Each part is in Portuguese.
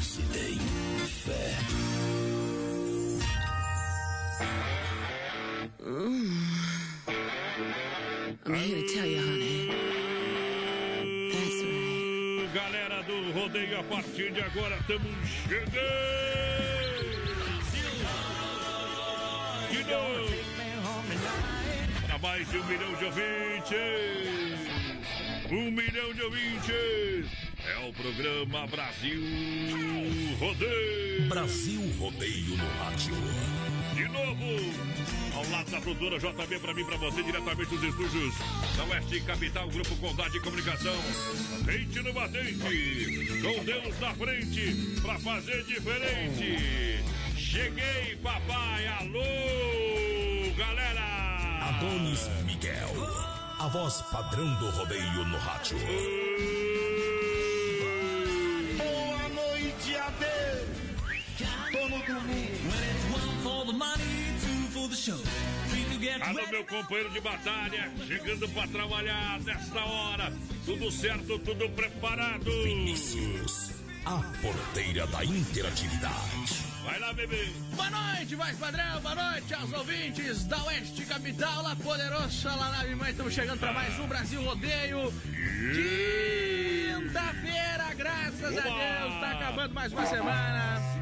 se tem fé. I'm here to tell you, honey. That's right. Galera do rodeio, a partir de agora estamos chegando! De novo! Para mais de um milhão de ouvintes! Um milhão de ouvintes! É o programa Brasil Rodeio! Brasil Rodeio no rádio. De novo! Ao lado da produtora JB para mim, para você, diretamente dos estúdios da Oeste Capital, Grupo Condade de Comunicação. Frente no batente, com Deus na frente, para fazer diferente. Cheguei, papai, alô, galera! Adonis Miguel, a voz padrão do rodeio no rádio. Alô, meu companheiro de batalha, chegando para trabalhar nesta hora. Tudo certo, tudo preparado. Vinícius, a porteira da interatividade. Vai lá, bebê. Boa noite, mais padrão, boa noite aos ouvintes da Oeste Capital, lá poderosa, lá na minha mãe. Estamos chegando para mais um Brasil Rodeio. Quinta-feira, graças a Deus, tá acabando mais uma semana.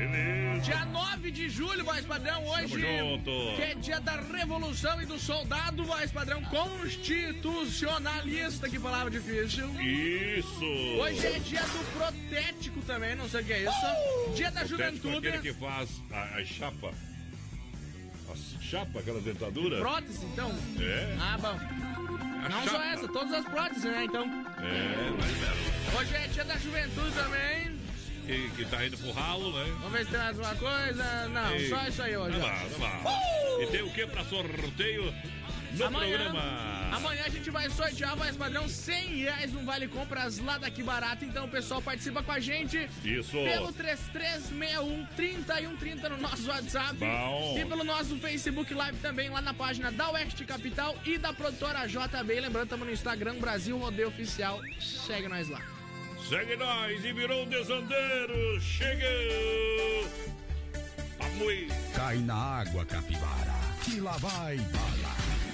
Beleza. Dia 9 de julho, voz padrão, hoje. Que é dia da Revolução e do Soldado, voz padrão constitucionalista, que palavra difícil. Isso. Hoje é dia do protético também, não sei o que é isso. Dia da Protético é juventude. aquele que faz a, a chapa. A chapa, aquela dentadura. Prótese, então? É. Ah, bom. A Não chapa. só essa, todas as próteses, né? Então. É, mais velho. Hoje é dia da juventude também. Que, que tá indo pro ralo, né? Vamos ver se tem mais uma coisa. Não, Ei, só isso aí hoje. Ó. lá, tá lá. E tem o que pra sorteio no Amanhã, programa? amanhã a gente vai sortear, voz padrão, 100 reais no Vale Compras lá daqui barato. Então o pessoal participa com a gente Isso. pelo 3361 3130 no nosso WhatsApp. Bom. E pelo nosso Facebook Live também, lá na página da Oeste Capital e da produtora JB. Lembrando, estamos no Instagram Brasil Rodeio Oficial. Segue nós lá. Segue nós e virou um desandeiro. Chegou. Amui. Cai na água, capivara, que lá vai bala.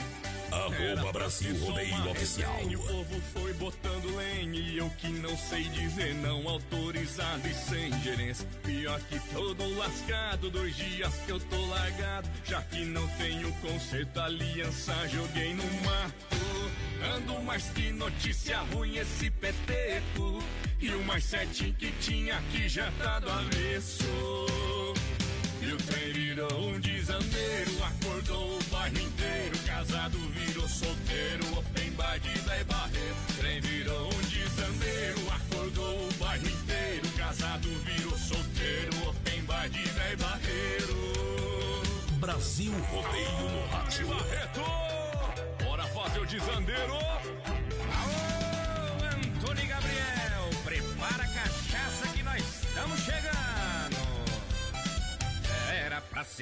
Arroba Brasil Rodeio Oficial. O povo foi botando lenha e eu que não sei dizer não autorizado e sem gerência. Pior que todo lascado, dois dias que eu tô largado. Já que não tenho conserto, aliança joguei no mato. Ando mais que notícia ruim esse peteco. E o mais certinho que tinha aqui já tá do avesso. E o trem virou um desandeiro, acordou o bairro solteiro, open bar de Zé Barreiro. Trem virou um desandeiro, acordou o bairro inteiro. Casado virou solteiro, open bar de Zé Barreiro. Brasil Rodeio no rádio. Barreto, bora fazer o desandeiro.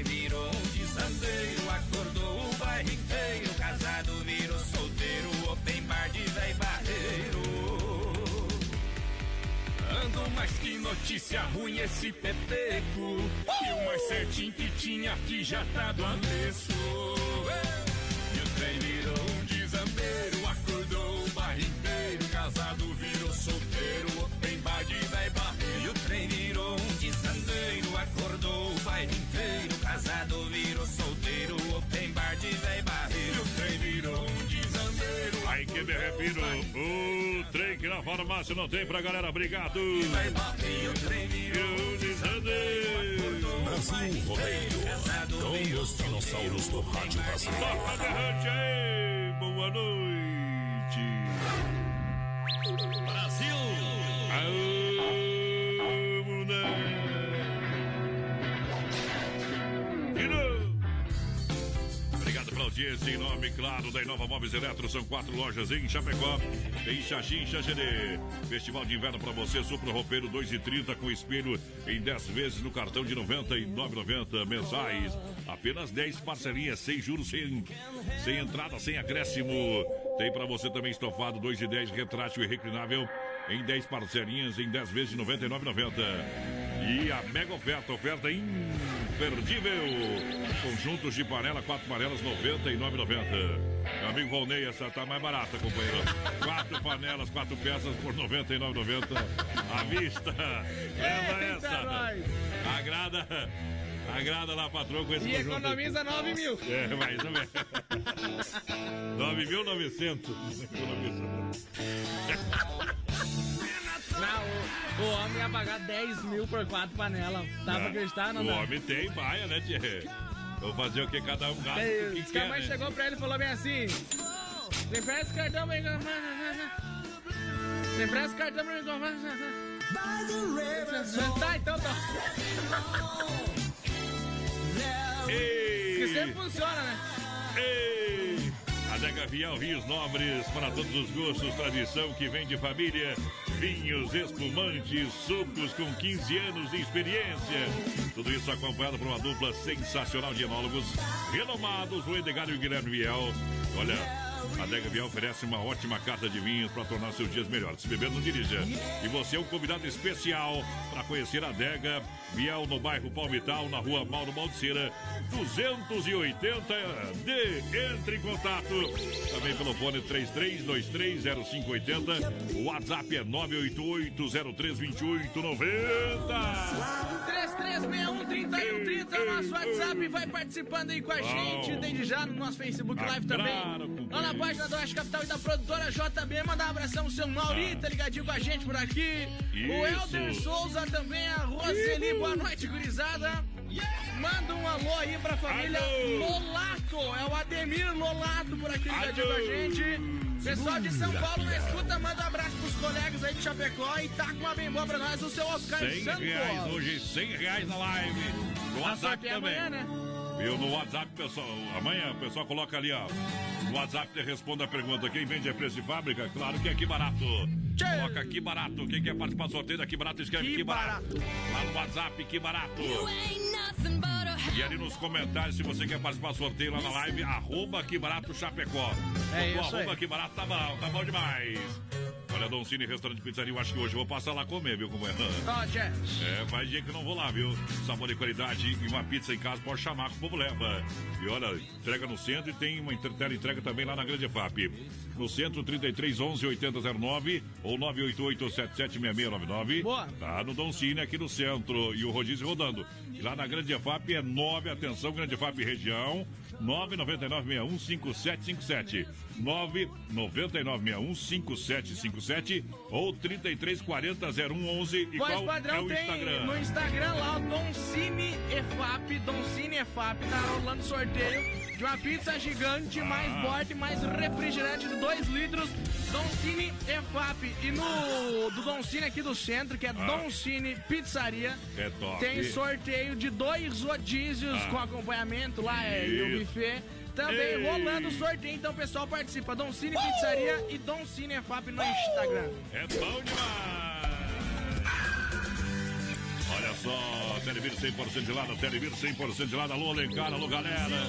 Trem virou um desandeiro, acordou o bairro inteiro. Casado virou solteiro, open bar de Zé Barreiro. Ando mais que notícia ruim esse peteco. E o mais certinho que tinha aqui já tá do avesso. E o trem virou Confira o, trem que na farmácia não tem pra galera. Obrigado. Brasil Rodeio com os dinossauros do rádio brasileiro. Toca derrante aí. Boa noite. Brasil. Aô, mulher. De novo em nome, claro, da Inova Móveis Eletro. São quatro lojas em Chapecó. Tem Xaxim, Xaxerê. Festival de inverno para você. Supra roupeiro 2,30 com espelho em 10 vezes no cartão de 99,90 mensais. Apenas 10 parcelinhas, sem juros, sem, sem entrada, sem acréscimo. Tem para você também estofado 2,10 retrátil e reclinável em 10 parcelinhas em 10 vezes de 99,90. E a mega oferta, oferta imperdível. Conjuntos de panela, quatro panelas, 99,90. Meu amigo Volney, essa tá mais barata, companheiro. Quatro panelas, quatro peças por 99,90 à vista. Leva essa. Agrada. Agrada lá, patrão, com esse E conjunto economiza 9 mil. É, mais ou menos. 9.900. Economiza. Não, o, o homem ia pagar 10 mil por quatro panelas. Dá pra acreditar, não O dá? homem tem baia, né, Tchê? Vou fazer o que cada um gasta o que diz que a quer, mãe né? chegou pra ele e falou bem assim: Me empresta esse cartão pra mim. Me empresta esse cartão pra mim. Tá, então tá. Que sempre Ei, funciona, né? ei. Adega Vial Rios Nobres, para todos os gostos, tradição que vem de família. Vinhos, espumantes, sucos com 15 anos de experiência. Tudo isso acompanhado por uma dupla sensacional de enólogos renomados, o Edgar e o Guilherme Viel. Olha, a Adega Vial oferece uma ótima carta de vinhos para tornar seus dias melhores. Se beber, não dirija. E você é um convidado especial para conhecer a Adega Vial no bairro Palmital, na rua Mauro Baldiceira, 280 de entre em contato. Também pelo fone 33230580. O WhatsApp é 988032890. 33613130 é o nosso WhatsApp. Vai participando aí com a gente. Desde já no nosso Facebook Live também. Lá na página do Oeste Capital e da produtora JB. Mandar um abração pro seu Mauri, tá ligadinho com a gente por aqui. O. Helder Souza também, a Roseli. Boa noite, gurizada. Manda um alô aí pra família Alô. Lolato. É o Ademir Lolato por aqui ligadinho com a gente. Pessoal de São Paulo na escuta, manda um abraço pros colegas aí de Chapecó e tá com uma bem boa pra nós, o seu Oscar 100 Santos. reais hoje, 100 reais na live. No A WhatsApp sorte é também. amanhã, né? Eu no WhatsApp, pessoal, amanhã o pessoal coloca ali, ó. No WhatsApp te responde a pergunta: quem vende é preço de fábrica? Claro que é aqui barato. Tchê. Coloca aqui barato. Quem quer participar do sorteio daqui barato, escreve Que que barato. Lá no WhatsApp, que barato. E ali nos comentários, se você quer participar do sorteio lá na live, arroba que barato Chapecó. É isso arroba aí. que barato, tá bom, tá bom demais. Olha, Dom Cine Restaurante Pizzaria, eu acho que hoje eu vou passar lá comer, viu, companheiro? Ó, Jess. É, faz dia que não vou lá, viu? Sabor e qualidade e uma pizza em casa pode chamar que o povo leva. E olha, entrega no centro e tem uma tela entrega também lá na Grande FAP. No centro, 33 11 8009 ou 988 776699. Boa. Tá no Dom Cine aqui no centro e o rodízio rodando. E lá na Grande FAP é 9, atenção, Grande FAP região, 999615757. 999615757 ou 33400111 e Voz qual padrão é o tem Instagram? no Instagram lá o Don Cine EFAP, Don Cine EFAP, tá rolando sorteio de uma pizza gigante, mais Ah. borda e mais refrigerante de 2 litros, Don Cine EFAP. E no do Cine aqui do centro, que é Don Cine Pizzaria, Ah. É top. tem sorteio de dois rodízios Ah. com acompanhamento lá é, e o buffet. Também Ei. rolando o sorteio, então pessoal participa. Don Cine Pizzaria e Don Cine EFAP no Instagram. É bom demais! Olha só, Televir 100% de lado, Televir 100% de lado. Alô, Alencar, alô, galera.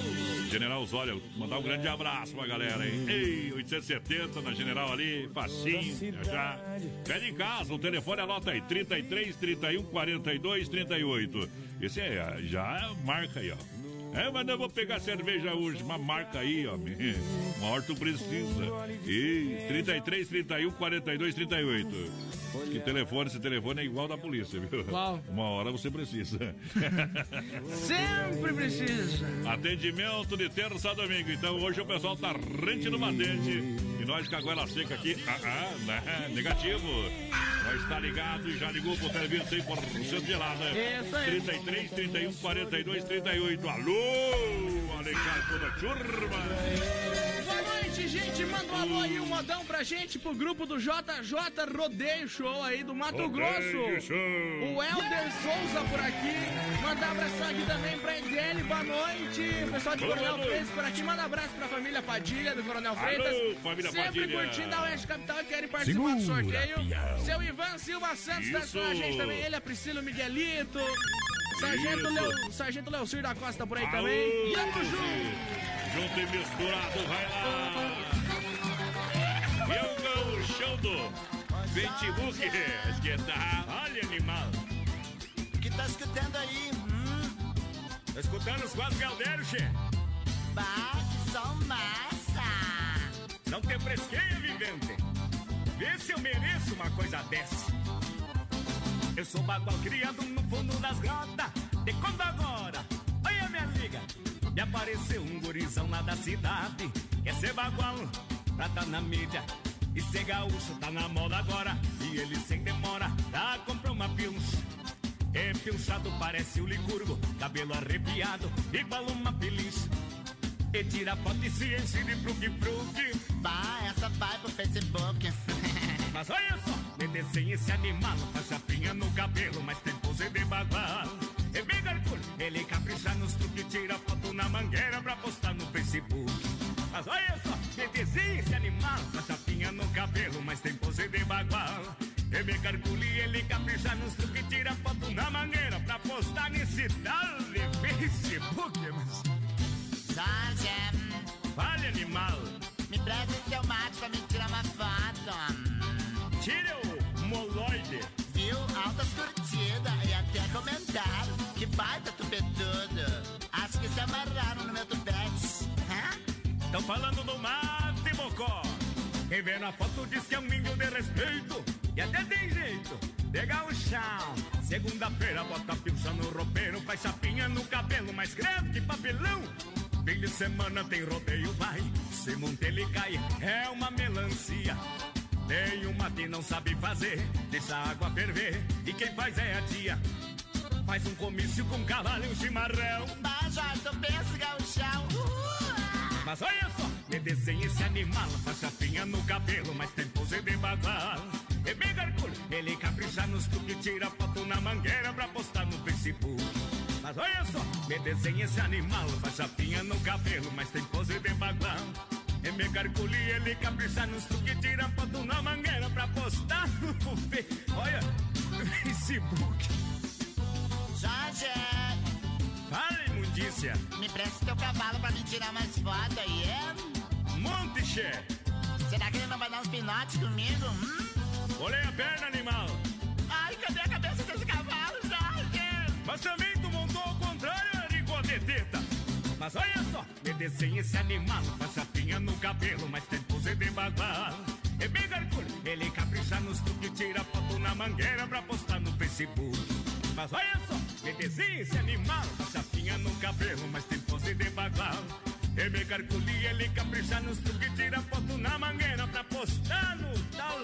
General Osório, mandar um grande abraço pra galera, hein? Ei, 870 na General ali, facinho, já já. Pede em casa, o telefone anota aí, 33 31 42 38. Esse é, já marca aí, ó. É, mas eu vou pegar cerveja hoje, uma marca aí, ó. Uma hora tu precisa. E 33, 31, 42, 38. Que telefone, esse telefone é igual da polícia, viu? Qual? Uma hora você precisa. Sempre precisa. Atendimento de terça a domingo. Então hoje o pessoal tá rente no batente. E nós com a goela seca aqui. Ah, ah, né? negativo. Nós tá ligado e já ligou pro televisão 100% gelada. Isso aí. 33, 31, 42, 38. Alô! Alencar toda a turma. Boa noite, gente manda um alô aí, um modão pra gente, pro grupo do JJ Rodeio Show aí do Mato Grosso. O Helder Souza por aqui. Mandar abração aqui também pra Edele, boa noite. O pessoal de Boa Coronel noite. Freitas por aqui. Manda abraço pra família Padilha do Coronel Freitas. família Sempre Padilha. curtindo a Oeste Capital e querem participar do Segura, sorteio. pião. Seu Ivan Silva Santos tá Isso. com a gente também. Ele, a Priscila o Miguelito. Sargento. Leo, Sargento Leocir da Costa por aí Alô, também. Tamo Lucy. junto. Junto e misturado, vai lá. E é o gauchão do Facebook. Esquenta. Olha, animal. O que tá escutando aí? Hum, Tô escutando os quatro galdeiros, che. bah, que som massa! Não te fresqueia, vivente. Vê se eu mereço uma coisa dessa. Eu sou bagual criado no fundo das grotas. De quando agora? Olha, minha amiga. Me apareceu um gurizão lá da cidade. Quer ser bagual pra tá na mídia. E ser gaúcho tá na moda agora. E ele sem demora já comprou uma pilcha. É pilchado, parece o licurgo. Cabelo arrepiado, igual uma peliche. E tira foto e se enche de fruque-fruque. Bah, essa vai pro Facebook. Mas olha só, desenha esse animal, faz chapinha no cabelo, mas tem pose de bagual. É bem ele capricha nos truques, tira foto na mangueira pra postar no Facebook. Mas olha só, desenha esse animal, faz chapinha no cabelo, mas tem pose de bagual. É bem ele capricha nos truques, tira foto na mangueira pra postar nesse tal de Facebook. Mas Jorge, vale animal, me presta seu mate pra me tirar uma foto. o moloide. Viu? Altas e até comentário. Que baita tupetudo. Acho que se amarraram no meu tupete. Hã? Tão falando do mate mocó. Quem vê na foto diz que é um índio de respeito. E até tem jeito, o chão. Segunda-feira bota pilcha no roupeiro, faz chapinha no cabelo, mais grave que papelão. Fim de semana tem rodeio, vai. Se monte ele cai, é uma melancia. Uma que não sabe fazer, deixa a água ferver. E quem faz é a tia. Faz um comício com cavalo e um chimarrão. Jorge, tu pensa, gauchão. Uh! Mas olha só, me desenha esse animal, faz chapinha no cabelo, mas tem pose de bagual. É bem gargulho, ele capricha nos truques, tira foto na mangueira pra postar no Facebook. Mas olha só, me desenha esse animal, faz chapinha no cabelo, mas tem pose de bagual. É bem gargulho, ele capricha nos truques, tira foto na mangueira pra postar no Fe- Olha, Facebook. Jorge, Fala, imundícia, me presta teu cavalo pra me tirar umas fotos aí, é? monte che. Será que ele não vai dar uns pinotes comigo? Hum? Olhei a perna, animal. Ai, cadê a cabeça desse cavalo, Jorge? Mas também tu montou ao contrário, rigodeteta. Mas olha só, me desenha esse animal, faz chapinha no cabelo, mas tem pose de bagual. É bem gargulho, ele capricha nos truques, tira foto na mangueira pra postar no Facebook. Mas olha só, me desenha esse animal, faz chapinha no cabelo, mas tem pose de bagual. É bem gargulho, ele capricha nos truques, tira foto na mangueira pra postar no tal.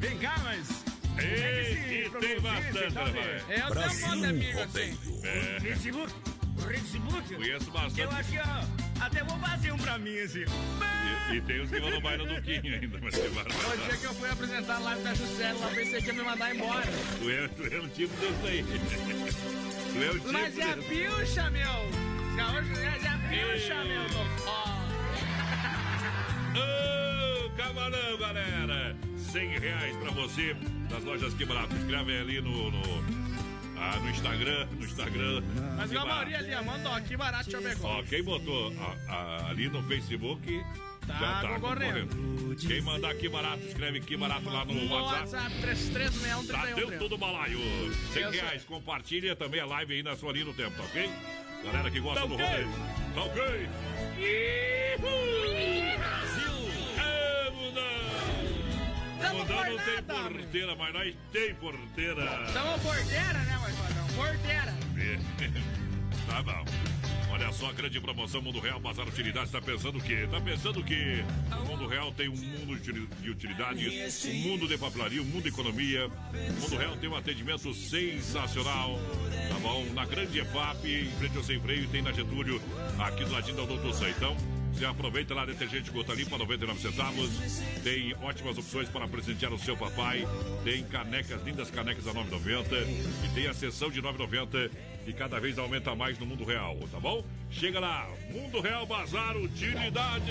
Vem cá, mas... Ei, e tem bastante, rapaz. Eu tenho um monte de amigo assim. O Facebook? O? Conheço bastante. Eu acho que ó, até vou fazer um pra mim, assim. E, e tem os que vão no baile do Quinho ainda, mas que O dia que eu fui apresentar a live da Juscelio, lá pensei que ia me mandar embora. Tu é, tu é um tipo desse aí. Tu é um tipo Mas é a pilcha, meu! Gaúcho, é a pilcha, meu! Ô, camarão, galera! 100 reais pra você das lojas Que Barato. Escreve ali no, no, ah, no Instagram, no Instagram. Mas a maioria ali, manda, ó, que barato Chapecó. Ó, quem botou a- a- ali no Facebook Tá já tá concorrendo. concorrendo. Quem mandar que barato, escreve que barato lá no WhatsApp. WhatsApp 3361 Tá dentro 31 do balaio. 100 Eu reais. Compartilha também a live aí na sua linha no tempo, tá ok? Galera que gosta Tá do ok. rodeio. Tá ok? Brasil! Mudão não tem porteira, mas nós tem porteira. Tamo porteira, né, Marcadão? Porteira. Tá bom. Olha só a grande promoção Mundo Real Bazar Utilidades. Tá pensando o quê? Tá pensando que o Mundo Real tem um mundo de utili- de utilidades, um mundo de papelaria, um mundo de economia. O Mundo Real tem um atendimento sensacional. Tá bom? Na grande EFAP, em frente ao Sem Freio, tem na Getúlio, aqui do ladinho da Doutor Sam. Você aproveita lá, detergente gota limpa, 99 centavos. Tem ótimas opções para presentear o seu papai. Tem canecas, lindas canecas a 9,90. E tem a sessão de 9,90 que cada vez aumenta mais no mundo real, tá bom? Chega lá, Mundo Real Bazar Utilidade.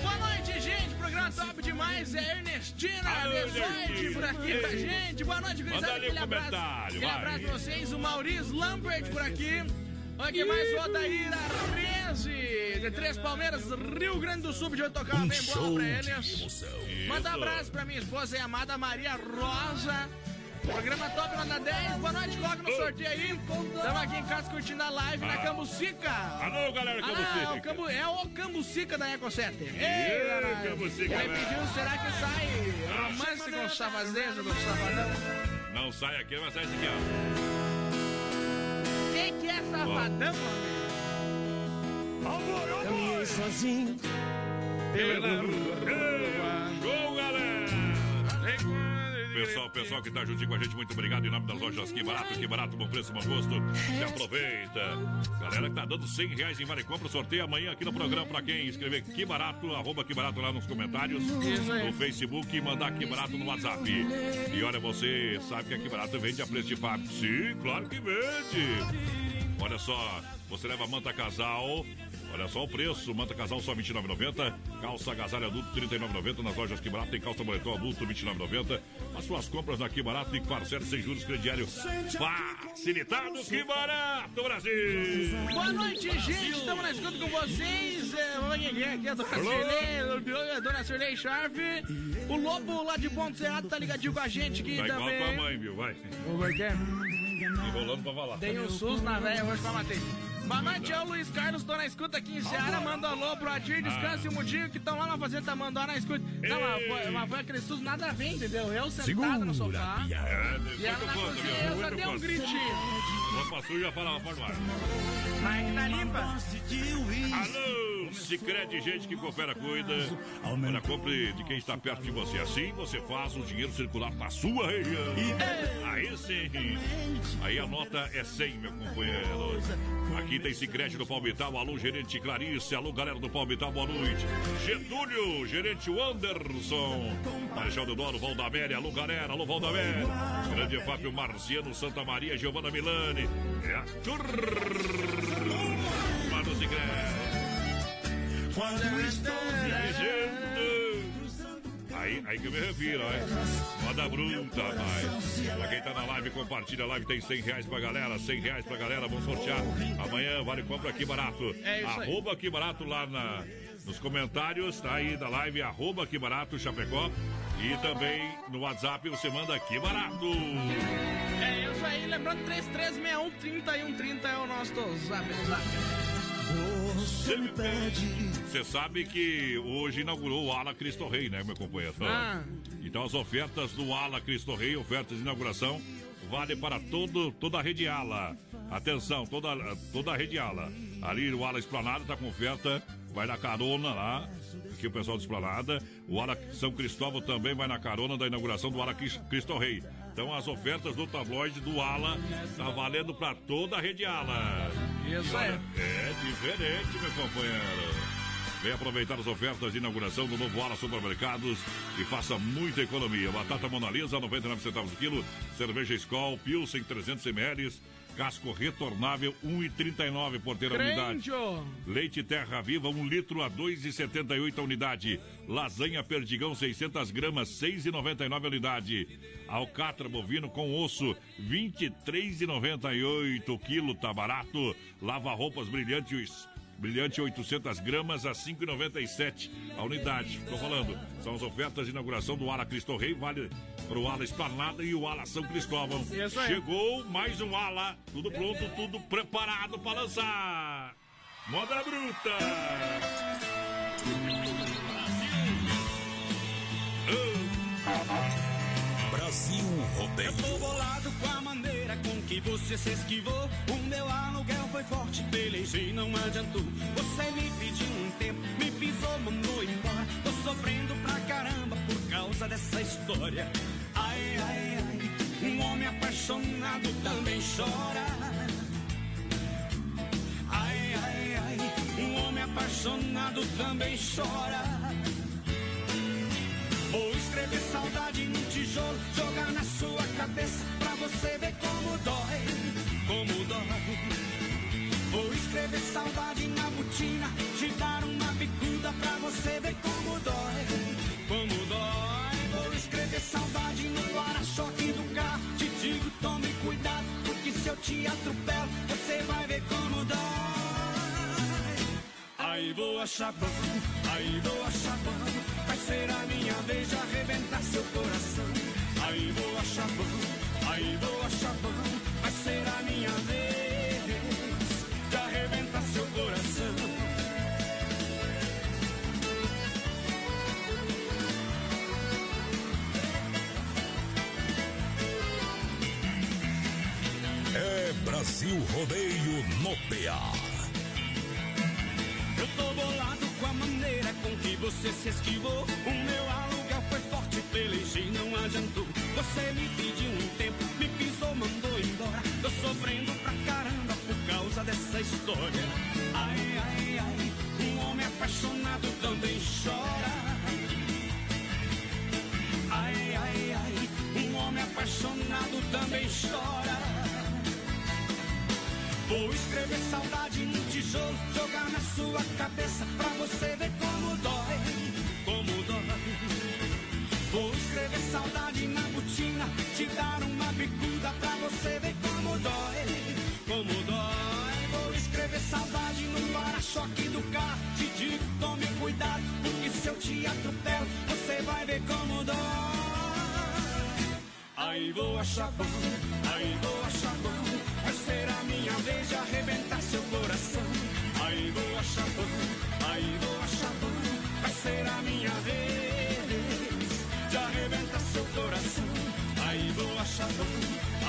Boa noite, gente. Programa top demais. É Ernestina Alô, Besoide por aqui com a gente. Boa noite, Manda gurizada. ali um abraço. comentário, Aquele vai. abraço pra vocês. O Maurício Lambert por aqui. Olha quem mais o Odaíra Reze, de Três Palmeiras, Rio Grande do Sul, pediu tocar uma bem boa pra eles. Manda um abraço pra minha esposa e amada Maria Rosa. Programa top nota 10. Boa noite, coloca no sorteio aí. Estamos aqui em casa curtindo a live na Cambucica. Alô, galera, Ah, é o, Cambucica. Cambu, é o Cambucica da Eco 7. Ei, danado. Cambucica, Ele velho. pediu, será que sai romance com o safadeza do safadão? Não sai aqui, vai sair esse aqui, ó. Que é safadão, Caminhei sozinho. Pela rua. Show, galera! Pessoal, pessoal que tá juntinho com a gente, muito obrigado em nome das lojas Que Barato, Que Barato, bom preço, bom gosto. Se aproveita. Galera que tá dando 100 reais em Vale Compra, sorteio amanhã aqui no programa pra quem escrever Que Barato, arroba Que Barato lá nos comentários, no Facebook e mandar Que Barato no WhatsApp. E olha, você sabe que a Que Barato vende a preço de fábrica. Sim, claro que vende. Olha só, você leva manta casal. Olha só o preço, manta casal só R$ 29,90, calça agasalho adulto R$ 39,90, nas lojas Que Barato tem calça moletom adulto R$ 29,90. As suas compras na Que Barato e parcela sem juros crediário facilitado Que Barato, Brasil! Boa noite, gente. Estamos na escuta com vocês. É, vamos aqui, é a Dona? Cirlei, a Dona Cirlei Sharp. O Lobo lá de Ponto Cerrado tá ligadinho com a gente aqui Tá igual a tua também. mãe, viu? Vai. Como é que é? Enrolando pra falar. Tem o SUS na velha hoje pra matei. Boa noite, é o Luiz Carlos, tô na escuta aqui em Seara, manda alô pro Adir, descanse e o Mudinho que estão lá na fazenda, mandando na escuta. Não, mas foi, mas foi aquele SUS nada a ver, entendeu? Eu sentado no sofá, É, e ela na eu conto, cozinha, eu só dei um gritinho. Roupa suja, fala uma forma. Mas que tá limpa. Alô, Cicred, gente que coopera, cuida. Olha, compre de quem está perto de você. Assim você faz o dinheiro circular na sua região. Aí sim. Aí a nota é 100, meu companheiro. Aqui tem Cicred do Palmital. Alô, gerente Clarice. Alô, galera do Palmital, boa noite. Getúlio, gerente Wanderson. Marechal Deodoro, Valdaméria. Alô, galera. Alô, Valdaméria. Grande Fábio Marciano, Santa Maria, Giovana Milani. É a turma do Cicred. Aí, aí que eu me refiro, ó. Moda bruta, rapaz. Pra quem tá na live, compartilha a live, tem 100 reais pra galera, 100 reais pra galera, vamos sortear. Amanhã vale compra aqui barato. É isso aí. Arroba aqui barato lá na, nos comentários, tá aí da live, arroba aqui barato, Chapecó. E também no WhatsApp você manda aqui barato. É isso aí, lembrando 3361 3130 é o nosso zap zap. Você me pede. Você sabe que hoje inaugurou o Ala Cristo Rei, né, meu companheiro? Ah. Então as ofertas do Ala Cristo Rei, ofertas de inauguração, vale para todo, toda a rede Ala. Atenção, toda, toda a rede Ala. Ali o Ala Esplanada está com oferta, vai na carona lá. Aqui o pessoal do Esplanada. O Ala São Cristóvão também vai na carona da inauguração do Ala Cris- Cristo Rei. Então as ofertas do tabloide do Ala tá valendo para toda a rede Ala. Isso olha, aí. É diferente, meu companheiro. Vem aproveitar as ofertas de inauguração do novo Ala Supermercados e faça muita economia. Batata Mona Lisa, 99 centavos o quilo. Cerveja Skol, Pilsen, 300 ml. Casco retornável, 1,39 por ter a unidade. Leite Terra Viva, 1 litro a 2,78 a unidade. Lasanha Perdigão, 600 gramas, 6,99 a unidade. Alcatra bovino com osso, 23,98 o quilo, tá barato. Lava roupas brilhantes, brilhante 800 gramas a 5,97 a unidade. Tô falando, são as ofertas de inauguração do Ala Cristo Rei, vale pro Ala Esplanada e o Ala São Cristóvão. Isso aí. Chegou mais um Ala, tudo pronto, tudo preparado para lançar. Moda Bruta! Brasil Rodeio. Eu tô bolado com a maneira com que você se esquivou. O meu aluguel foi forte, pelejei, não adiantou. Você me pediu um tempo, me pisou, mandou embora. Tô sofrendo pra caramba por causa dessa história. Ai, ai, ai, um homem apaixonado também chora. Ai, ai, ai, um homem apaixonado também chora. Vou escrever saudade no tijolo, jogar na sua cabeça pra você ver como dói, como dói. Vou escrever saudade na botina, te dar uma bicuda pra você ver como dói, como dói. Vou escrever saudade no para-choque do carro, te digo tome cuidado, porque se eu te atropelo, você vai ver como dói. Aí vou achar bom, aí vou achar bom. Vai ser a minha vez de arrebentar seu coração. Aí vou achar bom, aí vou achar bom. Vai ser a minha vez de arrebentar seu coração. É Brasil Rodeio no PA. Eu tô bolado com a maneira com que você se esquivou. O meu aluguel foi forte, pelejei, não adiantou. Você me pediu um tempo, me pisou, mandou embora. Tô sofrendo pra caramba por causa dessa história. Ai, ai, ai, um homem apaixonado também chora. Ai, ai, ai, um homem apaixonado também chora. Vou escrever saudade no tijolo, jogar na sua cabeça pra você ver como dói, escrever saudade na botina, te dar uma bicuda pra você ver como dói, como dói. Vou escrever saudade no para-choque do carro, te digo tome cuidado, porque se eu te atropelo, você vai ver como dói. Aí vou achar bom, aí vou achar bom. Vai ser a minha vez de arrebentar seu coração. Aí vou achar bom, aí vou achar bom. Vai ser a minha vez seu coração. Aí vou achar bom,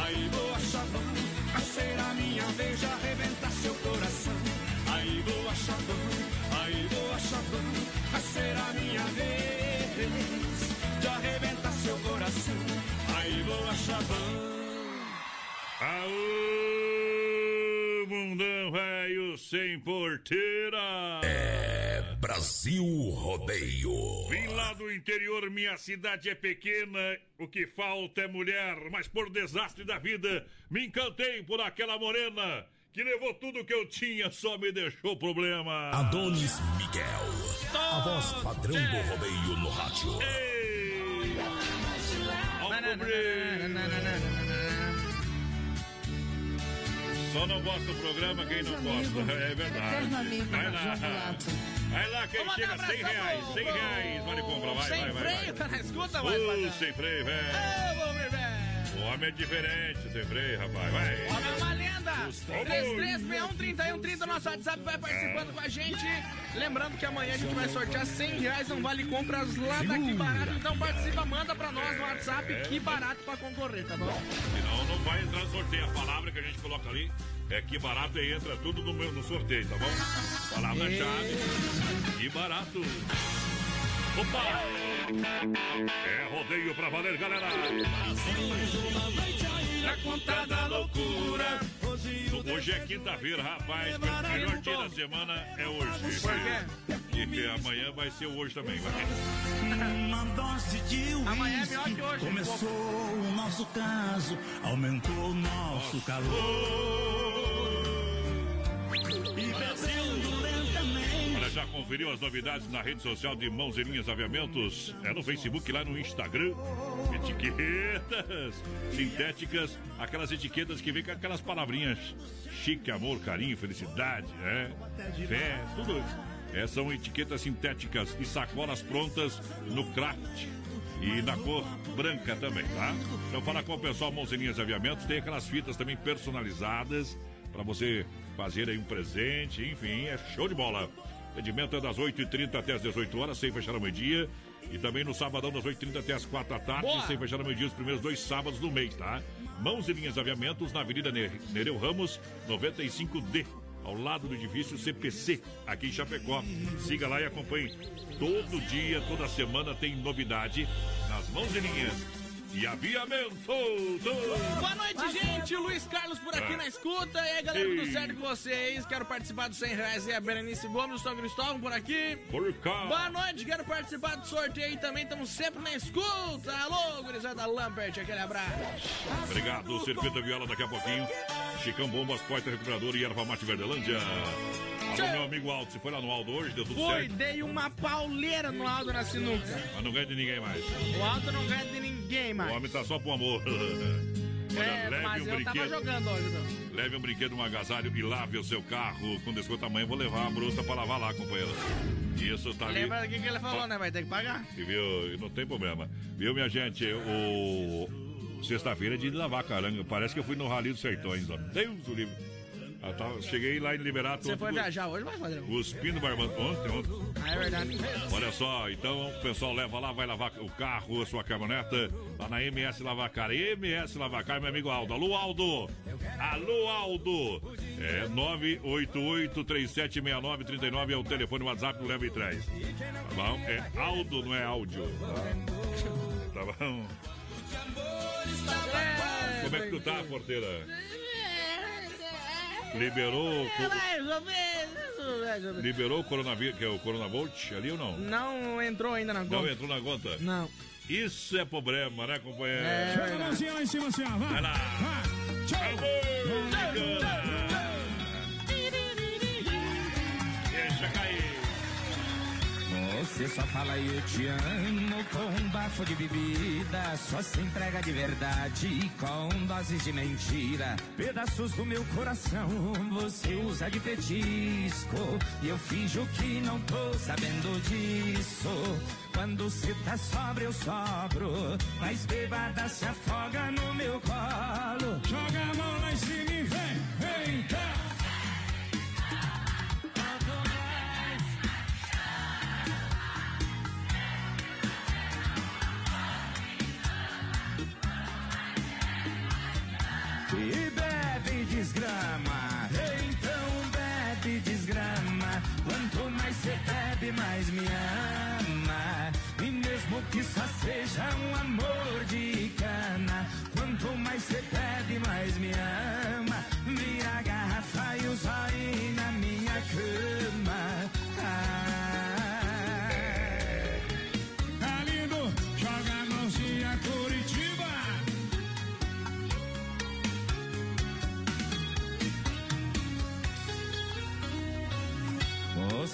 aí vou achar bom. Vai ser a minha vez de arrebentar seu coração. Aí vou achar bom, aí vou achar bom. Vai ser a minha vez de arrebentar seu coração. Aí vou achar bom. Aô, mundão velho sem porteira. É Brasil Rodeio. Vim lá do interior, minha cidade é pequena, o que falta é mulher, mas por desastre da vida, me encantei por aquela morena que levou tudo que eu tinha, só me deixou problema. Adonis Miguel. A voz padrão do rodeio no rádio. Ei! Ó o cobrir. Só não gosta do programa quem não gosta, é verdade. Vai lá. Vai lá, quem Vamos chega mandar 100 abração reais, pro- 100 reais, vale compra, vai, Sem vai, vai. freio, vai. cara, escuta mais, Uh, sem freio, velho. O homem é diferente, sem freio, rapaz, vai. Homem é uma lenda. Gustavo. 3361-3130, nosso WhatsApp vai participando com a gente. Lembrando que amanhã a gente vai sortear 100 reais, não vale compras lá da Que Barato. Então participa, manda pra nós no WhatsApp, Que Barato pra concorrer, tá bom? Senão não vai entrar no sorteio. A palavra que a gente coloca ali é que barato e entra tudo no, meu, no sorteio, tá bom? Palavra-chave. Que barato. Opa! É rodeio pra valer, galera. Pra contar da loucura. Hoje é quinta-feira, rapaz. O melhor dia da semana é hoje. Quê? E amanhã vai ser hoje também, vai. Amanhã é melhor que hoje, Começou o nosso caso, aumentou o nosso calor. E. Olha, já conferiu as novidades na rede social de Mãos e Linhas Aviamentos? É no Facebook, lá no Instagram. Etiquetas sintéticas, aquelas etiquetas que vem com aquelas palavrinhas chique, amor, carinho, felicidade, né? Fé, tudo isso. É, são etiquetas sintéticas e sacolas prontas no craft. E na cor branca também, tá? Então fala com o pessoal Mãos Linhas Aviamentos, tem aquelas fitas também personalizadas para você fazer aí um presente, enfim, é show de bola. Atendimento é das 8h30 até as 18 horas, sem fechar ao meio-dia. E também no sabadão, das 8h30 até as 4 da tarde, Boa. sem fechar ao meio-dia, os primeiros dois sábados do mês, tá? Mãos e linhas aviamentos na Avenida Ne- Nereu Ramos, 95D, ao lado do edifício CPC, aqui em Chapecó. Siga lá e acompanhe. Todo dia, toda semana tem novidade nas mãos e linhas e aviamento. Boa noite, gente. Luiz Carlos por aqui Ah. na escuta. E aí, galera, Ei. tudo certo com vocês? Quero participar dos 100 reais. E a Berenice Gomes, o São Cristóvão por aqui. Por cá. Boa noite, quero participar do sorteio também. Estamos sempre na escuta. Alô, gurizada Lampert, aquele abraço. Obrigado, Circuito Viola, daqui a pouquinho. Chicão Bombas, Poeta Recuperador e Erva Mate Verdelândia. Alô, meu amigo Aldo, você foi lá no Aldo hoje? Deu tudo Fui, certo? dei uma pauleira no Aldo na sinuca. Mas não ganha de ninguém mais. O Aldo não ganha de ninguém O mais. homem tá só pro amor. Olha, É, leve mas um eu tava brinquedo. jogando hoje, meu. Leve um brinquedo, um agasalho e lave o seu carro. Com desconto amanhã, vou levar a bruta pra lavar lá, companheiro. Isso tá ali. Lembra do que, que ele falou, né? Vai ter que pagar. E viu? Não tem problema. Viu, minha gente? O. Sexta-feira é de lavar caranga. Parece que eu fui no Rally dos Sertões, ó. Deus do livre. Eu tava- cheguei lá em Liberato. Você foi viajar hoje, vai fazer. Cuspindo barbando. Ontem, ontem. Ah, é verdade. Olha só, então o pessoal leva lá, vai lavar o carro, a sua caminhoneta, lá na MS Lavacar. MS Lavacar, meu amigo Aldo. Alô, Aldo! Alô, Aldo! É 988-376939 é o telefone WhatsApp do Leva e Traz. Tá bom? É Aldo, não é áudio. Tá bom? Como é que tu tá, porteira? Liberou, o co- Mais ou menos, mais ou menos. liberou o coronavírus, que é o Coronavolt ali ou não? Não entrou ainda na Não conta. entrou na conta? Não. Isso é problema, né, companheiro? É Joga a mãozinha lá em cima assim, ó. Vai. Vai lá. Vai. Tchau. Amor de Você só fala eu te amo com um bafo de bebida. Só se entrega de verdade com doses de mentira. Pedaços do meu coração você usa de petisco. E eu finjo que não tô sabendo disso. Quando cê tá sobra, eu sobro. Mas bebada se afoga no meu colo. Joga a mão lá em cima e vem. Vem cá. Desgrama, então bebe desgrama. Quanto mais você bebe, mais me ama. E mesmo que só seja um amor de cana, quanto mais você bebe, mais me ama.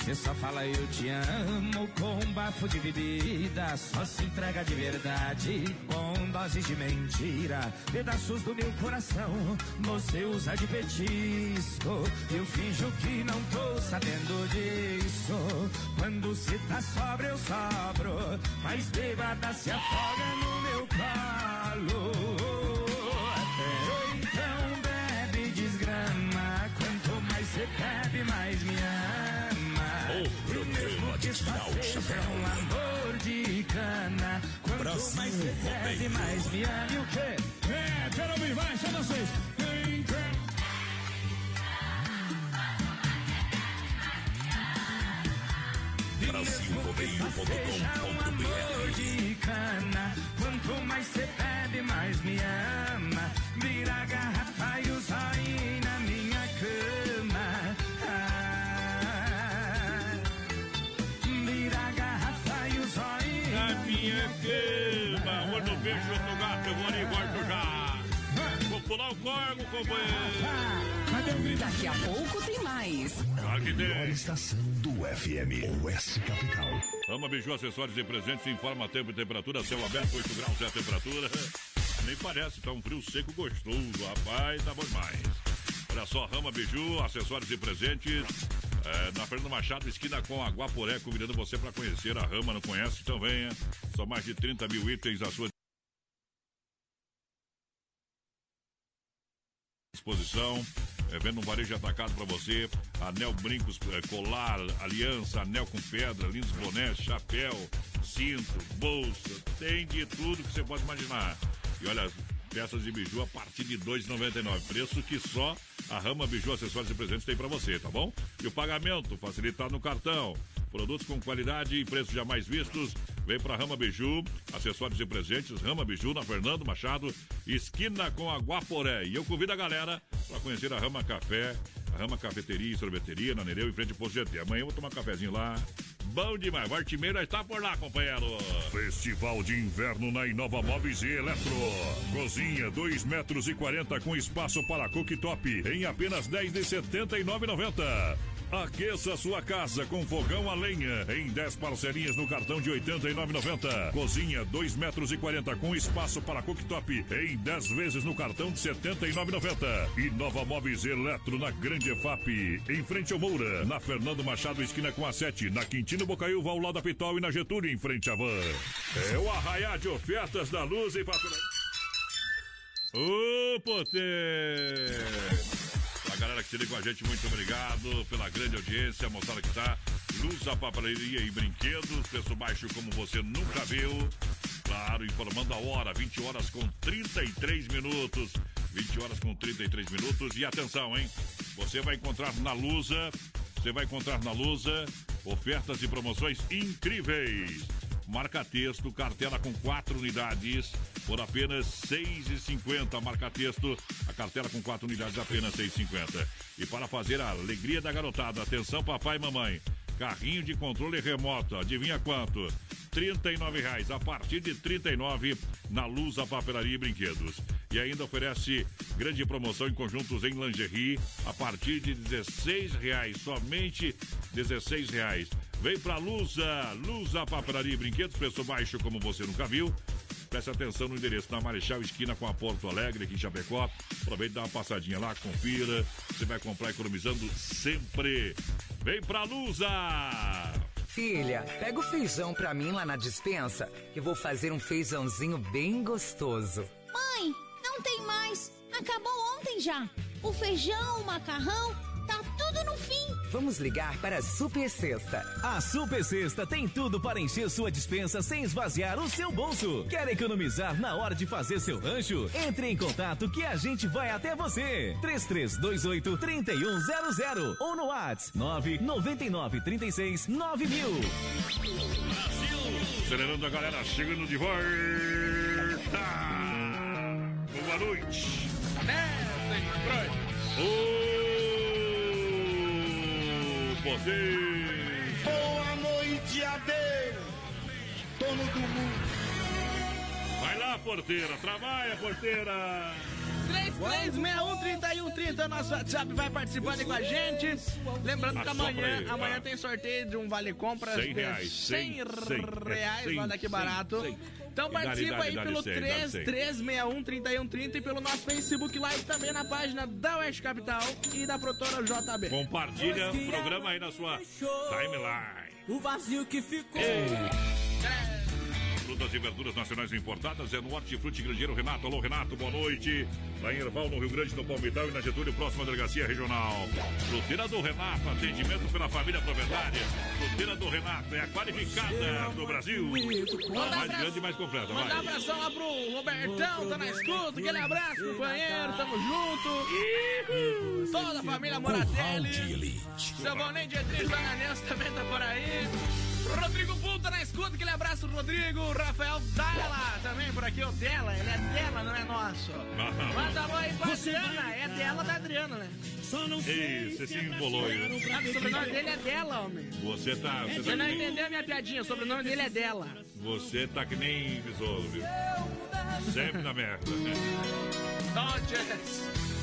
Você só fala eu te amo com um bafo de bebida. Só se entrega de verdade com doses de mentira. Pedaços do meu coração você usa de petisco. Eu finjo que não tô sabendo disso. Quando se tá sobra, eu sobro. Mas bêbada se afoga no bebe, mais me ama. E o quê? É, quero ouvir, vai, só vocês. Vem cá. Seja um amor de cana. Quanto mais você bebe, mais me ama. Corgo, companheiro. Cadê o grito? Daqui a pouco tem mais. Claro que tem. Estação do FM, Oeste Capital. Rama Biju, acessórios e presentes, informa tempo e temperatura, céu aberto, 8 graus é a temperatura. Nem parece, tá um frio seco gostoso, rapaz, tá bom demais. Olha só, Rama Biju, acessórios e presentes, é, na Fernando Machado, esquina com a Guaporé, convidando você para conhecer a Rama, não conhece? Então venha, são mais de 30 mil itens à sua disposição. É, vendo um varejo atacado para você. Anel, brincos, é, colar, aliança, anel com pedra, lindos bonés, chapéu, cinto, bolsa. Tem de tudo que você pode imaginar. E olha, peças de biju a partir de R$ 2,99. Preço que só a Rama Biju Acessórios e Presentes tem para você, tá bom? E o pagamento facilitado no cartão. Produtos com qualidade e preços jamais vistos. Vem pra Rama Biju, acessórios e presentes, Rama Biju na Fernando Machado, esquina com a Guaporé. E eu convido a galera para conhecer a Rama Café, a Rama Cafeteria e Sorveteria na Nereu, em frente ao Posto GT. Amanhã eu vou tomar um cafezinho lá. Bom demais. Vartimeiro está por lá, companheiro. Festival de Inverno na Inova Móveis e Eletro. Cozinha 2 metros e 40 com espaço para cooktop em apenas 10 de 79,90. Aqueça sua casa com fogão a lenha em 10 parcelinhas no cartão de 89,90. Cozinha 2 metros e 40 com espaço para cooktop em 10 vezes no cartão de 79,90. E Nova Móveis Eletro na Grande EFAP, em frente ao Moura, na Fernando Machado esquina com a 7, na Quintino Bocaiúva ao lado da Pitol e na Getúlio em frente à Van. É o arraiar de ofertas da Luz e Fatura. Ô, Poder! A galera que se liga com a gente, muito obrigado pela grande audiência, moçada que tá. Luz, a papelaria e brinquedos, preço baixo como você nunca viu. Claro, informando a hora, 20 horas com 33 minutos. 20 horas com 33 minutos. E atenção, hein? Você vai encontrar na Lusa, você vai encontrar na Lusa ofertas e promoções incríveis. Marca texto, cartela com quatro unidades por apenas R$ 6,50. Marca texto, a cartela com quatro unidades apenas R$ 6,50. E para fazer a alegria da garotada, atenção papai e mamãe, carrinho de controle remoto, adivinha quanto? R$ 39,00. A partir de R$ 39,00 na Luz, a papelaria e brinquedos. E ainda oferece grande promoção em conjuntos em lingerie a partir de R$ 16,00. Somente R$ 16,00. Vem pra Lusa, Lusa Papelaria e Brinquedos, preço baixo como você nunca viu. Preste atenção no endereço na Marechal Esquina com a Porto Alegre, aqui em Chapecó. Aproveite e dá uma passadinha lá, confira. Você vai comprar economizando sempre. Vem pra Lusa! Filha, pega o feijão pra mim lá na dispensa, que vou fazer um feijãozinho bem gostoso. Mãe, não tem mais. Acabou ontem já. O feijão, o macarrão, tá tudo no fim. Vamos ligar para a Super Sexta. A Super Sexta tem tudo para encher sua dispensa sem esvaziar o seu bolso. Quer economizar na hora de fazer seu rancho? Entre em contato que a gente vai até você. 3328 3100 ou no WhatsApp 999 36 9000. Acelerando a galera, chegando de volta. Boa noite. Ô, poder. Boa noite, Adeus, dono do mundo. Vai lá, porteira. Trabalha, porteira. 33613130, nosso WhatsApp vai participando com a gente. Lembrando que amanhã, aí, amanhã vai. tem sorteio de um vale compras 100 de reais, 100 100, 100, reais 100, lá daqui 100, barato. 100. Então participa aí pelo 100, dá-lhe 100. 33613130 e pelo nosso Facebook Live também na página da Oeste Capital e da produtora JB. Compartilha o programa aí na sua timeline. O vazio que ficou. Frutas e verduras nacionais importadas é no Hortifruti Grangeiro Renato. Alô, Renato, boa noite. Lá em Erval, no Rio Grande, no Palmital e na Getúlio, próxima delegacia regional. Fruteira do Renato, atendimento pela família proprietária. Fruteira do Renato é a qualificada do Brasil. A mais grande e mais completa, Mandar um vai. abração lá pro Robertão, tá na escuta, aquele abraço, companheiro, tamo junto. Toda a família Moratelli. Seu Valnei Dietrich Bananense também tá por aí. Rodrigo tá na escuta, aquele abraço, Rodrigo. Rafael Dalla também por aqui, o dela, ele é dela, não é nosso. Manda alô aí pra Adriana, é dela da Adriana, né? Ei, você se embolou aí. Ah, O sobrenome dele é dela, homem. Você tá, você Você tá, não que, nem, entendeu a minha piadinha, o sobrenome dele é dela. você tá que nem besouro, viu? Sempre na merda. Dodgers.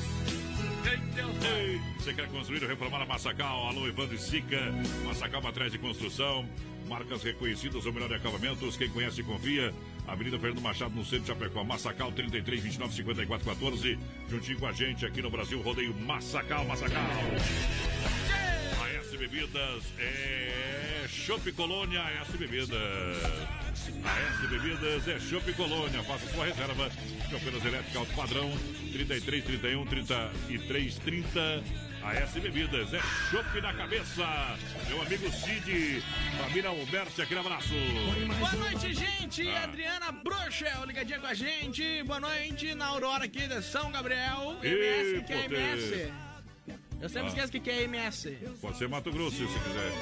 Você quer construir ou reformar a Massacal? Alô, Evandro e Sica. Massacal Matriz de Construção. Marcas reconhecidas, ou melhor, acabamentos. Quem conhece, confia. Avenida Fernando Machado, no centro de Chapecó. Massacal 33 29 54 14. Juntinho com a gente aqui no Brasil. Rodeio Massacal, Massacal. A S Bebidas é Chopp Colônia, S Bebidas. A S Bebidas é Chopp Colônia. Faça sua reserva. Chopeiras elétricas alto padrão 33 31 33 30. A S Bebidas é Chopp na cabeça. Meu amigo Cid, família Alberti, aquele abraço. Boa noite, gente. Ah. Adriana Bruxel, ligadinha com a gente. Boa noite na Aurora aqui de São Gabriel. MS, que é. MS? Eu sempre Ah. esqueço o que é MS. Pode ser Mato Grosso, se quiser.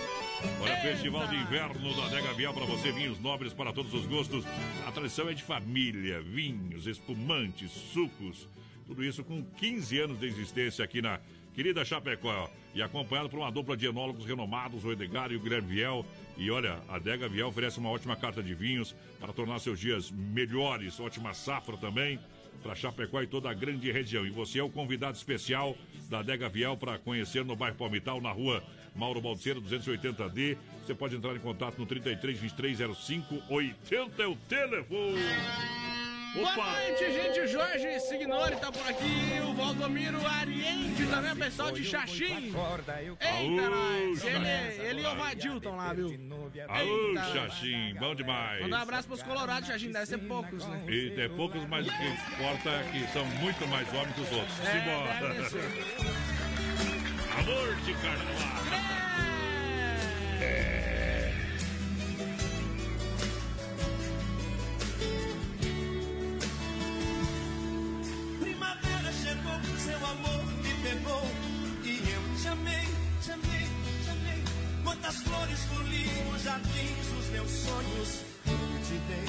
Olha, Festival de Inverno da Adega Vial para você, vinhos nobres para todos os gostos. A tradição é de família, vinhos, espumantes, sucos, tudo isso com 15 anos de existência aqui na querida Chapecó. E acompanhado por uma dupla de enólogos renomados, o Edgar e o Guilherme Viel. E olha, a Adega Vial oferece uma ótima carta de vinhos para tornar seus dias melhores, ótima safra também para Chapecó e toda a grande região. E você é o convidado especial da Adega Vial para conhecer no bairro Palmital, na rua Mauro Balseiro, 280D. Você pode entrar em contato no 33 23 05 80 é o telefone. Boa noite, gente. O Jorge Signori tá por aqui. O Valdomiro Ariente também, o pessoal de Xaxim. Eita, nós. Ele, ele e o Vadil estão lá, viu? Aô, Eita. Xaxim, bom demais. Mandar um abraço pros colorados, Xaxim. Deve ser poucos, né? E é poucos, mas o que importa é que são muito mais homens que os outros. É, Simbora. Amor de carnaval. Primavera Quantas flores nos jardins dos meus sonhos eu te dei.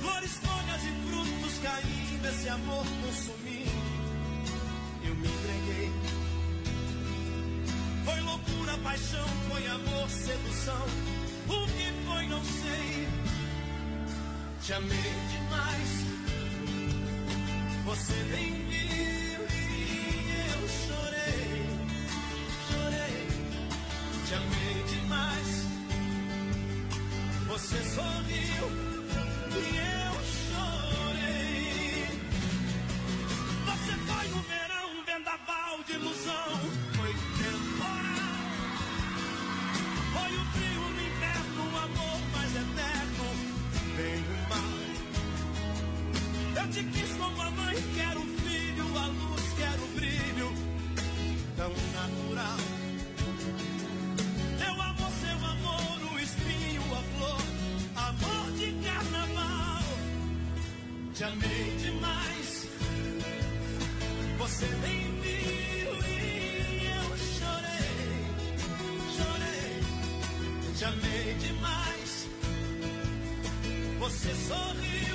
Flores, folhas e frutos caindo, esse amor consumindo, eu me entreguei. Foi loucura, paixão, foi amor, sedução. O que foi, não sei. Te amei demais. Você nem viu demais. Você sorriu e eu chorei. Você foi no verão, vendaval de ilusão, foi temporal. Foi o frio no inverno, o amor mais eterno, bem o mal. Eu te quis como a mãe quer o filho, a luz quer o brilho, tão natural. Te amei demais, você nem viu e eu chorei, chorei. Te amei demais, você sorriu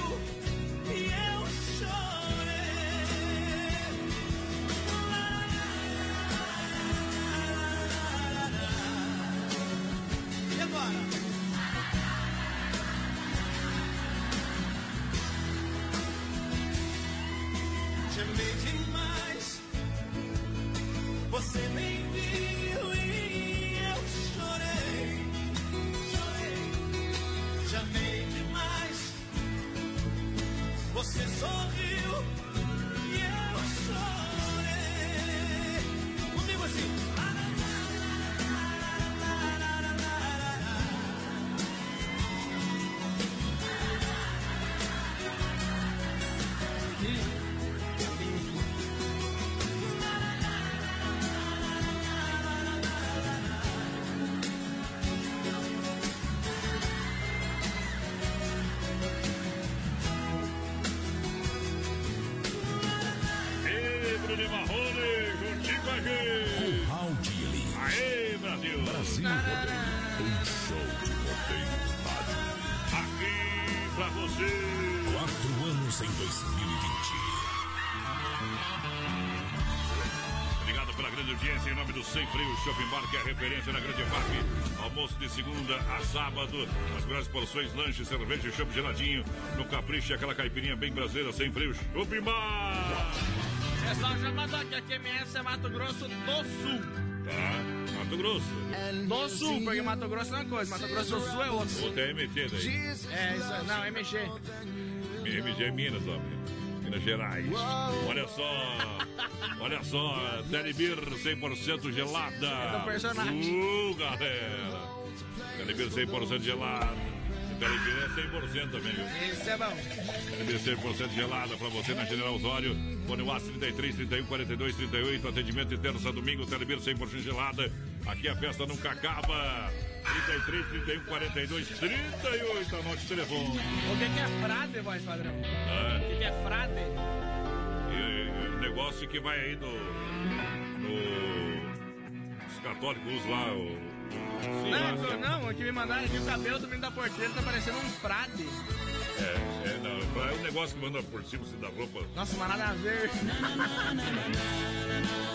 audiência em nome do Sem Freio Shopping Bar, que é referência na Grande FAP. Almoço de segunda a sábado. As melhores porções, lanche, cerveja e chopp geladinho. No Capricho, aquela caipirinha bem brasileira, Sem Freio Shopping Bar. Pessoal já mandou aqui, aqui MS é Mato Grosso do Sul. Tá, Mato Grosso. Do Sul, porque Mato Grosso é uma coisa, Mato Grosso do Sul é outra. Outra é MT daí. É, isso, aí, não, MG. MG é Minas, ó. Minas Gerais. Olha só. Olha só. Telebir 100% gelada. É do personagem. Uh, galera. Telebir 100% gelada. Telebir é 100% também, viu? Isso é bom. Telebir 100% gelada pra você na General Osório. Fone WhatsApp 33 31 42 38. Atendimento de terça a domingo. Telebir 100% gelada. Aqui a festa nunca acaba. 33 31 42 38. Anote o telefone. O que é frade, voz padrão? O que é frade? E, negócio que vai aí no. no os católicos lá, o. Não, não, aqui me mandaram aqui o cabelo do menino da porteira tá parecendo um frade. É, é, não, é um negócio que manda por cima assim, da roupa. Nossa, mas nada a ver.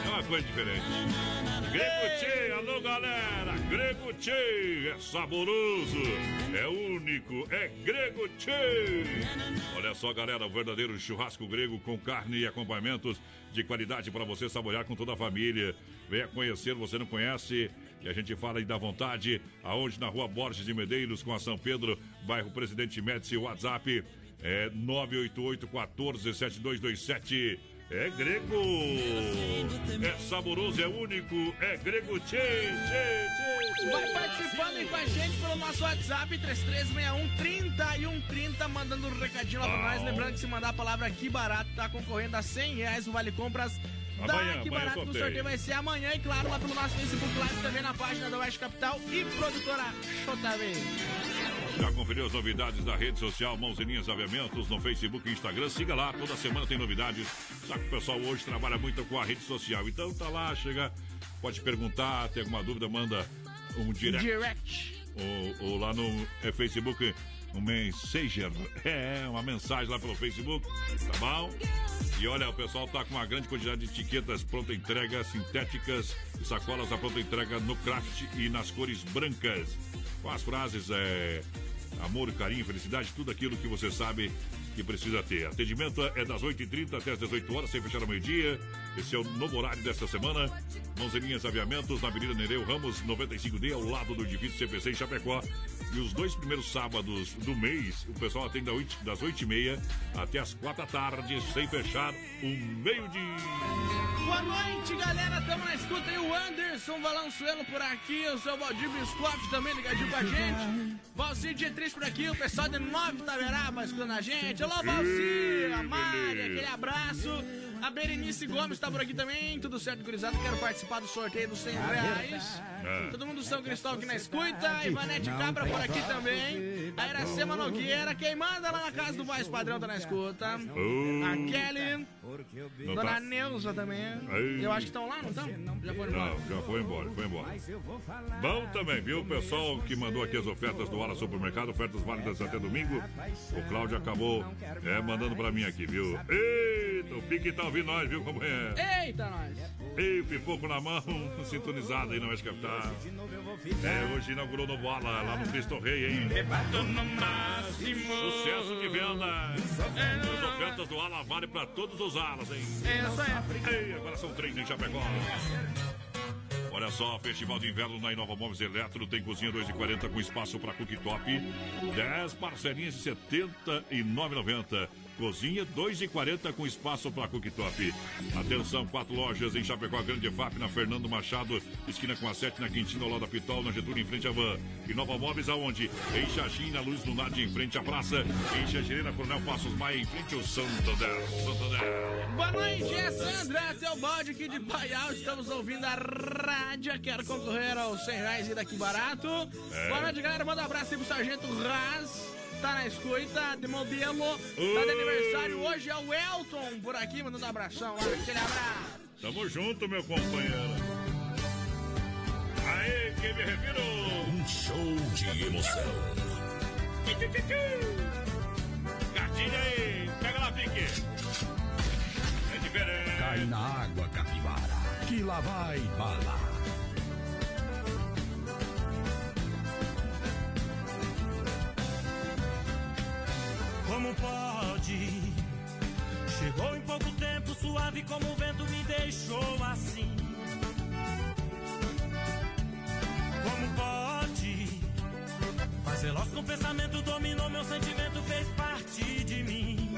É uma coisa diferente. Grego Tchê, alô galera! Grego Tchê é saboroso, é único, é Grego Tchê! Olha só, galera, o verdadeiro churrasco grego com carne e acompanhamentos de qualidade para você saborear com toda a família. Venha conhecer, você não conhece, e a gente fala aí da vontade, aonde na rua Borges de Medeiros, com a São Pedro, bairro Presidente Médici, WhatsApp é 988 14 7227. É grego! É saboroso, é único, é grego tchê, tchê, tchê, Vai participando aí com a gente pelo nosso WhatsApp 3361 30 e 130, mandando um recadinho lá pra nós. Lembrando que se mandar a palavra aqui barato, tá concorrendo a 100 reais o Vale Compras. Amanhã, Aqui amanhã Barato sorteio. sorteio vai ser amanhã e claro lá pelo nosso Facebook Live também na página da Oeste Capital e produtora JV. Já conferiu as novidades da rede social Mãozinhas Aviamentos no Facebook e Instagram? Siga lá, toda semana tem novidades. Sabe que o pessoal hoje trabalha muito com a rede social. Então tá lá, chega, pode perguntar, tem alguma dúvida, manda um direct. Direct. Ou, ou lá no é, Facebook, um Messenger. É, uma mensagem lá pelo Facebook, tá bom? E olha, o pessoal tá com uma grande quantidade de etiquetas pronta entrega, sintéticas e sacolas à pronta entrega no craft e nas cores brancas. Com as frases é amor, carinho, felicidade, tudo aquilo que você sabe que precisa ter. Atendimento é das 8h30 até as 18 horas, sem fechar ao meio-dia. Esse é o novo horário desta semana. Mãozinhas Aviamentos, na Avenida Nereu Ramos, 95D, ao lado do edifício CPC em Chapecó. E os dois primeiros sábados do mês, o pessoal atende das 8h30 até as 4 da tarde, sem fechar o meio-dia. Boa noite, galera. Tamo na escuta aí. O Anderson Valançuelo por aqui. O seu Valdir Biscoff também ligadinho com a gente. Valcir Dietrich por aqui. O pessoal de Nove Taveraba escutando a gente. Alô, a Mari, aquele abraço. A Berenice Gomes tá por aqui também. Tudo certo, gurizada? Quero participar do sorteio dos 100 reais. É. Todo mundo do São Cristóvão aqui na escuta. A Ivanete Cabra por aqui também. A Iracema Nogueira. Quem manda lá na casa do mais padrão tá na escuta. A Kelly. Não Dona tá? Neuza também. Aí. Eu acho que estão lá, não estão? Já foram embora. Não, já foi embora, foi embora. Bom também, viu? O pessoal que mandou aqui as ofertas do Ala Supermercado, ofertas válidas até domingo. O Cláudio acabou é, mandando pra mim aqui, viu? Eita, o Pique tá ouvindo nós, viu como é? Eita, nós. Ei, pipoco na mão, sintonizado aí na Oeste Capital. É, hoje inaugurou o novo ala lá no Cristo Rei, hein? Sucesso de venda. As ofertas do ala vale pra todos os alas, hein? É isso aí. Ei, agora são três em Chapecó. Olha só, Festival de Inverno na Inova Móveis Eletro tem cozinha 2,40 com espaço para cooktop, 10 parcelinhas de R$ 79,90. Cozinha 2,40 com espaço para cooktop. Atenção, quatro lojas em Chapecó, Grande FAP, na Fernando Machado, esquina com a 7 na Quintina, ao lado da Pitol, na Getúlio, em frente à Van. Inova Móveis aonde? Em Xaxim, na Luz Nade, em frente à praça. Em Xangirê, na Coronel Passos Maia, em frente ao Santander. Santander. Boa noite, é Sandra Teobaldi aqui de Paial. Estamos ouvindo a rádio. Quero concorrer aos 100 reais e daqui barato. É. Boa noite, galera. Manda um abraço aí pro Sargento Raz. Tá na escuta, de modelo. Tá de aniversário hoje. É o Elton por aqui, mandando um abração lá. Aquele abraço. Tamo junto, meu companheiro. Aê, quem me refiro? Um show de emoção. Gatilha aí, pega lá, pique. É diferente. Cai na água, capivara, que lá vai bala. Como pode? Chegou em pouco tempo, suave como o vento me deixou assim. Como pode? Mas veloz com o pensamento dominou meu sentimento, fez parte de mim.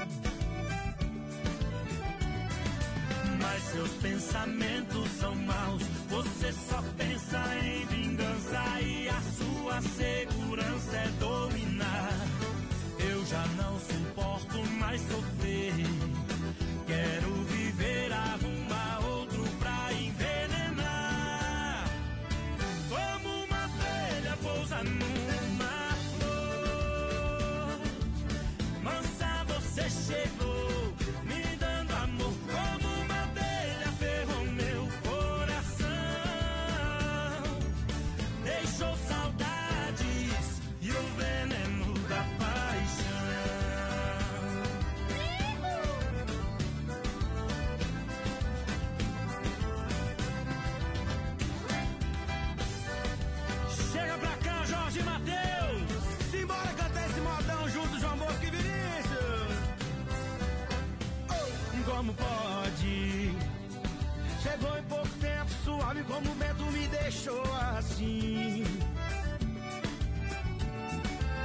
Mas seus pensamentos são maus. Você só pensa em vingança e a sua segurança é dominar. Já não suporto mais sofrer. Quero como pode? Chegou em pouco tempo, suave como o vento me deixou assim.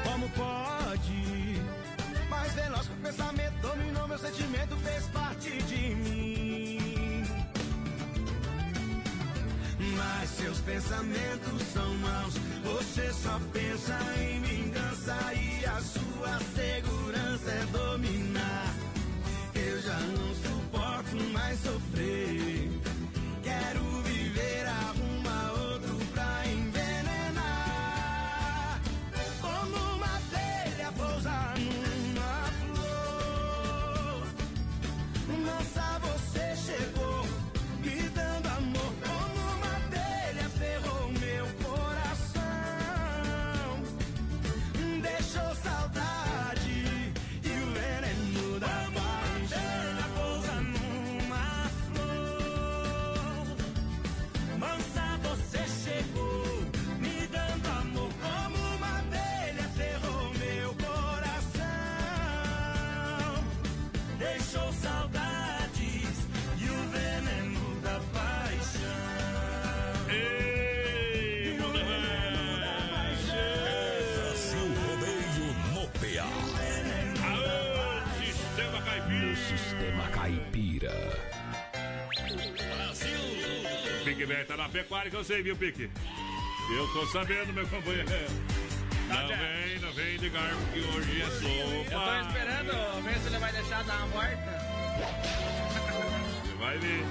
Como pode? Mais veloz que o pensamento dominou meu sentimento, fez parte de mim. Mas seus pensamentos são maus. Você só pensa em vingança e a sua segurança é dominar. Eu já não suporto mais sofrer. Velho tá na pecuária que eu sei, viu, Pique? Eu tô sabendo, meu companheiro. Não vem, não vem de garfo que hoje é sopa. Eu tô esperando ver se ele vai deixar dar uma. Você vai ver.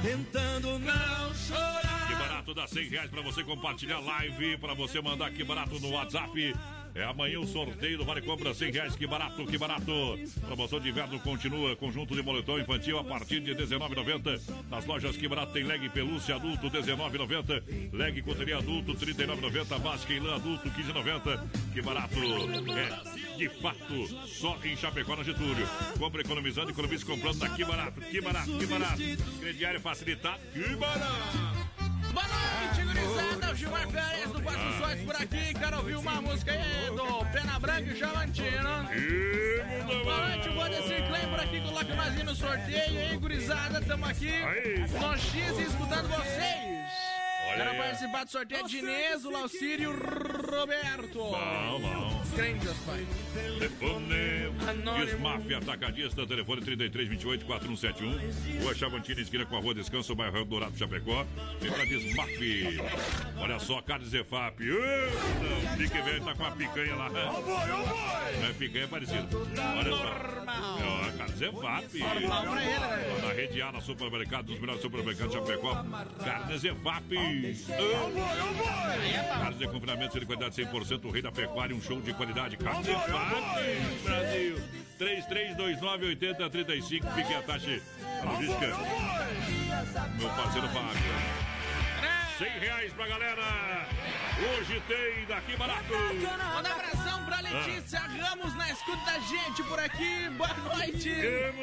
Tentando não chorar. Que barato dá 100 reais pra você compartilhar live, pra você mandar que barato no WhatsApp. É amanhã o sorteio do Vale Compra 100 reais, que barato, que barato. Promoção de inverno continua, conjunto de moletom infantil a partir de R$19,90. Nas lojas que barato tem leg pelúcia adulto R$19,90. Leg coteria adulto R$39,90. Básica em lã adulto R$15,90. Que barato. É, de fato, só em Chapecó, na Getúlio. Compra economizando, economize comprando, tá que barato, que barato, que barato. Crediário facilitado, que barato. Boa noite, gurizada. O Gilmar Pérez do Quatro Sóis por aqui. Quero ouvir uma música aí do Pena Branca e Javantino. Boa noite, Bodecir Clay por aqui. Coloca nós aí no sorteio. aí, gurizada. Tamo aqui no X escutando vocês. Olha Quero aí. participar do sorteio de Inês, o Laucírio Roberto. Bom, bom. Crenças, pai. Telefone Desmafia Atacadista, telefone 3328 4171. Rua Chavantina, esquina com a Rua Descanso, bairro Dourado Chapecó. Vem pra Desmaf. Olha só, Carlos Zefap. Pique velho tá com a picanha lá. Não é picanha é parecido. Olha só. É, Carlos Zefap. Normal pra ele, né? Na rede A, na supermercado, dos melhores supermercados de Chapecó. Carnes Zefap. Carnes de confinamento de qualidade 100%, o rei da pecuária, um show de qualidade. Zefap, Brasil. 33298035, fique a taxa. A logística. Meu parceiro Fábio. 100 reais pra galera. Hoje tem daqui barato. Manda abração pra Letícia Ramos na escuta da gente por aqui. Boa noite.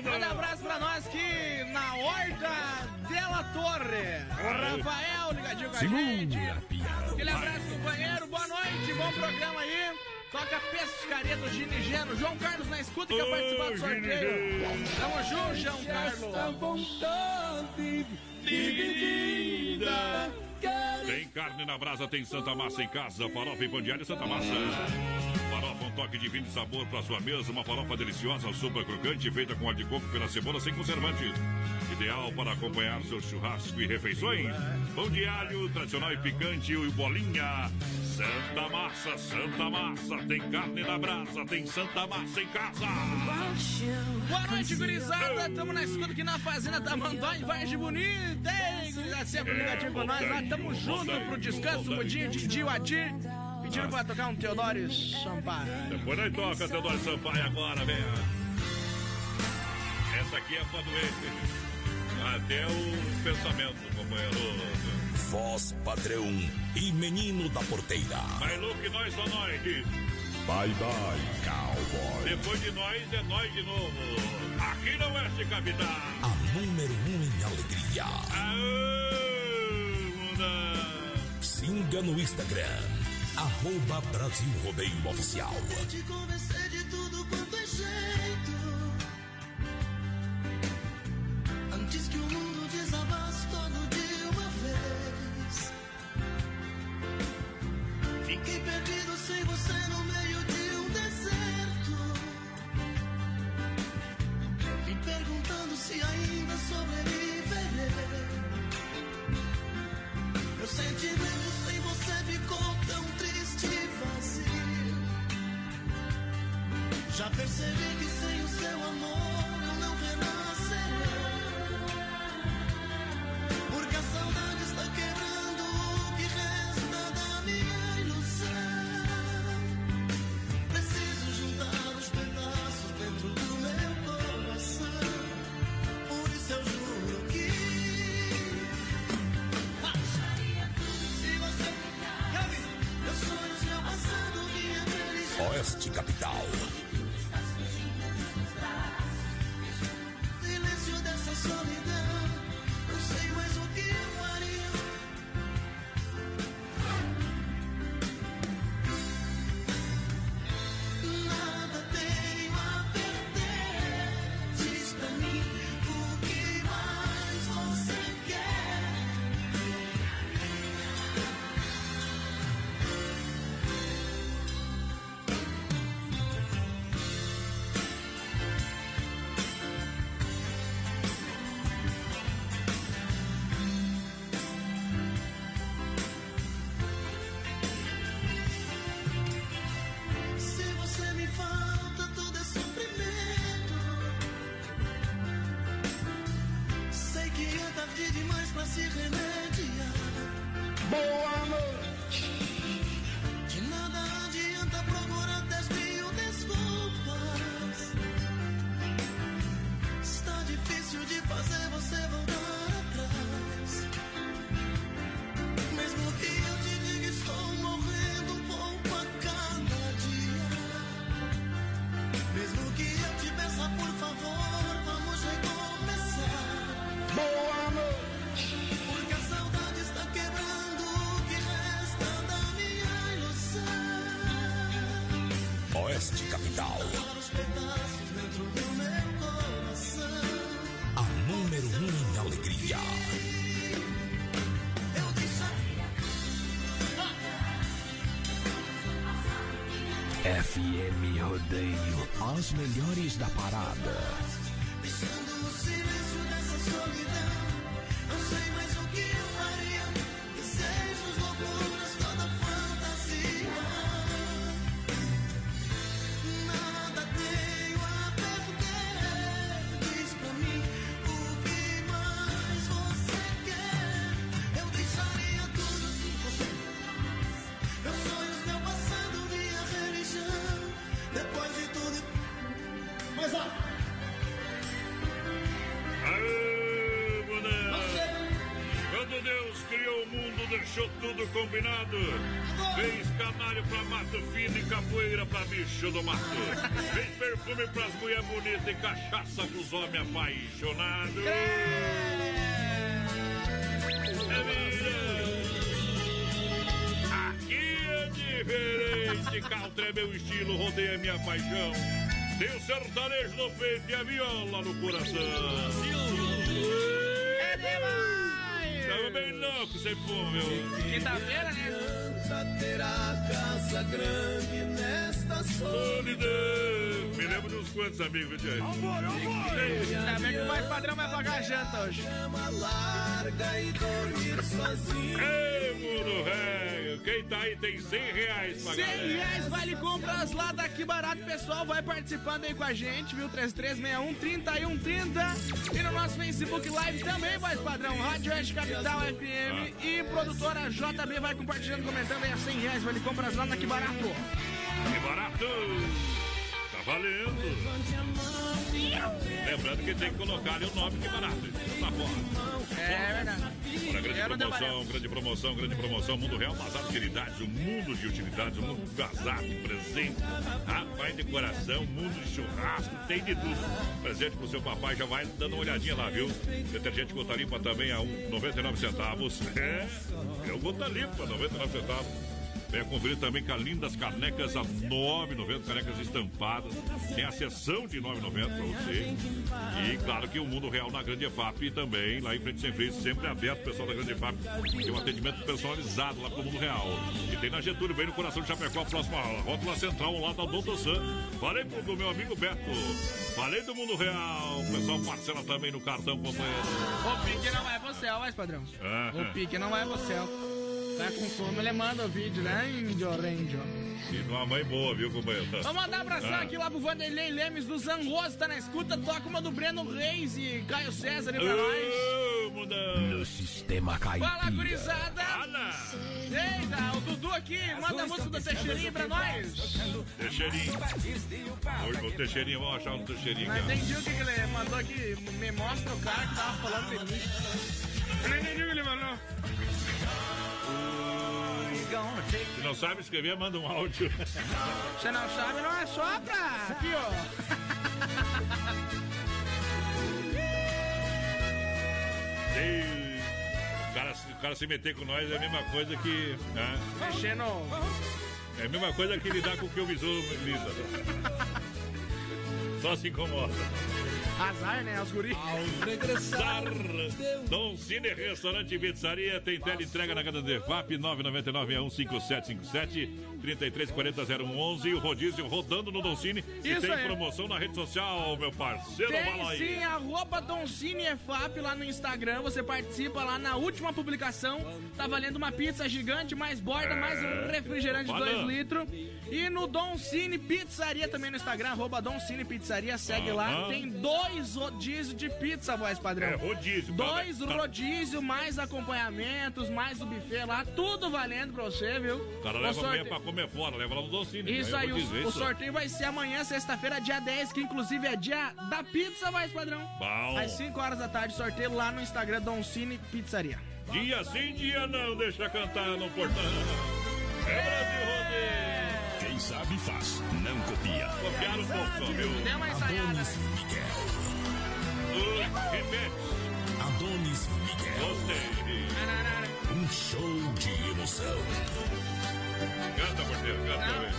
Manda abraço pra nós aqui na Horta Della Torre. Rafael ligadinho com a gente. Aquele abraço, companheiro. Boa noite, bom programa aí. Toca pescaria do Ginigeno. João Carlos na escuta quer participar do sorteio. Tamo junto, João Carlos. dividida. Tem carne na brasa, tem Santa Massa em casa, farofa e pão de alho Santa Massa. Farofa, um toque de vinho e sabor para sua mesa, uma farofa deliciosa, super crocante, feita com óleo de coco pela cebola sem conservantes. Ideal para acompanhar seu churrasco e refeições. Pão de alho, tradicional e picante e bolinha. Santa Massa, Santa Massa, tem carne na brasa, tem Santa Massa em casa. Boa noite, gurizada. Tamo na escuta aqui na Fazenda Tamanduá, em Vargem Bonita. Ei, gurizada, sempre ligadinho com nós. Nós tamo junto pro descanso, mudinho de Dio Adir. Pedindo pra tocar um Teodoro Sampaio. Depois nós toca Teodoro Sampaio agora, velho. Essa aqui é pra doer. Até o pensamento, companheiro. Voz padrão e menino da porteira. Mas Luke, nós só nós. Bye bye, cowboy. Depois de nós, é nós de novo. Aqui na Oeste Capital. A número um em alegria. Aô, Amanda. Siga no Instagram, arroba Brasil Rodeio Oficial. Vou te convencer de tudo quanto é jeito. Antes que o mundo desabasse todo de uma vez. Fiquei perdido sem você no meio de um deserto. Me perguntando se ainda sobrevive. Meus sentimentos sem você ficou tão triste e vazio. Já percebi que sem o seu amor. Melhores da parada. Combinado. Fez canário pra mato fino e capoeira pra bicho do mato. Fez perfume pras mulheres bonitas e cachaça pros homens apaixonados. É. Aqui é diferente. Caltra é meu estilo, rodeia minha paixão. Tem o sertanejo no peito e a viola no coração. É Tava bem louco, sempre bom, meu. Quinta-feira, né? terá casa grande nesta Solidão. Me lembro de uns quantos amigos, viu, gente? Ainda bem que o mais padrão vai pagar a janta hoje. larga e dormir sozinho. Ei, mundo velho. Quem tá aí tem 100 reais pra 100 galera. reais vale compras lá daqui barato, pessoal. Vai participando aí com a gente, viu? 3361 3130. E no nosso Facebook Live também, voz padrão. Rádio Oeste Capital FM e produtora JB vai compartilhando, comentando aí a 100 reais. Vale compras lá daqui barato. Que barato. Tá valendo. Lembrando que tem que colocar ali o nome que barato. Tá fora. É verdade. Olha, grande promoção, grande promoção, grande promoção. Mundo Real, bazar de utilidades, o mundo de utilidades, o mundo casado, presente, rapaz, decoração, mundo de churrasco, tem de tudo. Presente pro seu papai, já vai dando uma olhadinha lá, viu? Detergente gota limpa também a um, 99 centavos. É, é o gota limpa, 99 centavos. Venha conferir também com as lindas canecas a 9,90, canecas estampadas. Tem a sessão de 9,90 para você. E claro que o Mundo Real na Grande EFAP também, lá em frente sem freio, sempre aberto, pessoal da Grande EFAP. Tem um atendimento personalizado lá pro Mundo Real. E tem na Getúlio, bem no coração de Chapecó, a próxima rótula central, lá da Doutor Sam. Falei pro meu amigo Beto. Falei do Mundo Real. O pessoal parcela também no cartão, companheiro. O pique não vai pro céu, mas padrão. Ah, O pique não pro céu. Tá com fome, ele manda o vídeo, né, índio, índio? E numa mãe boa, viu, companheiro? Vamos mandar abração Ah. aqui lá pro Vanderlei Lemes do Zangoso, tá na escuta. Toca uma do Breno Reis e Caio César aí pra nós. No sistema caipira. Fala, gurizada! Eita, o Dudu aqui, manda a música do Teixeirinho pra nós. Teixeirinho. Oi, o Teixeirinho, vamos achar um Teixeirinho Não entendi o que, que ele mandou aqui. Me mostra o cara que tava falando de mim. Eu não entendi o que ele mandou. Se não sabe escrever, manda um áudio. Você não sabe, não é só pra, fio. Ei, o, cara, o cara se meter com nós é a mesma coisa que. né? Mexendo. É a mesma coisa que lidar com o que o Bisu lida. Só se incomoda. Azar, né? Os guri. Regressar. Dom Cine Restaurante e Pizzaria tem tela entrega na casa de FAP 999-15757 3340-0111 e o rodízio rodando no Dom Cine. E tem aí. promoção na rede social, meu parceiro. Tem sim, arroba Doncini EFAP lá no Instagram. Você participa lá na última publicação. Tá valendo uma pizza gigante, mais borda, É, mais um refrigerante de tô 2 falando. litros. E no Don Cine Pizzaria também no Instagram, arroba Don Cine Pizzaria, segue lá. Tem dois rodízios de pizza, voz padrão. É, rodízio, Dois tá- tá- rodízios, mais acompanhamentos, mais o buffet lá, tudo valendo pra você, viu? O cara leva amanhã pra comer fora, leva lá no Dom Cine. isso é aí, é o, o isso. sorteio vai ser amanhã, sexta-feira, dia 10, que inclusive é dia da pizza, vai, padrão. Bom. Às 5 horas da tarde, sorteio lá no Instagram Don Cine Pizzaria. Dia sim, dia não, deixa cantar no portão. É Brasil Rodeio. Quem sabe faz, não copia. Um pouco, só, viu? Deu uma ensaiada. Adonis Miguel. Oi, repete. Adonis Miguel. Gostei. Um show de emoção. Canta, porteiro, canta, velho.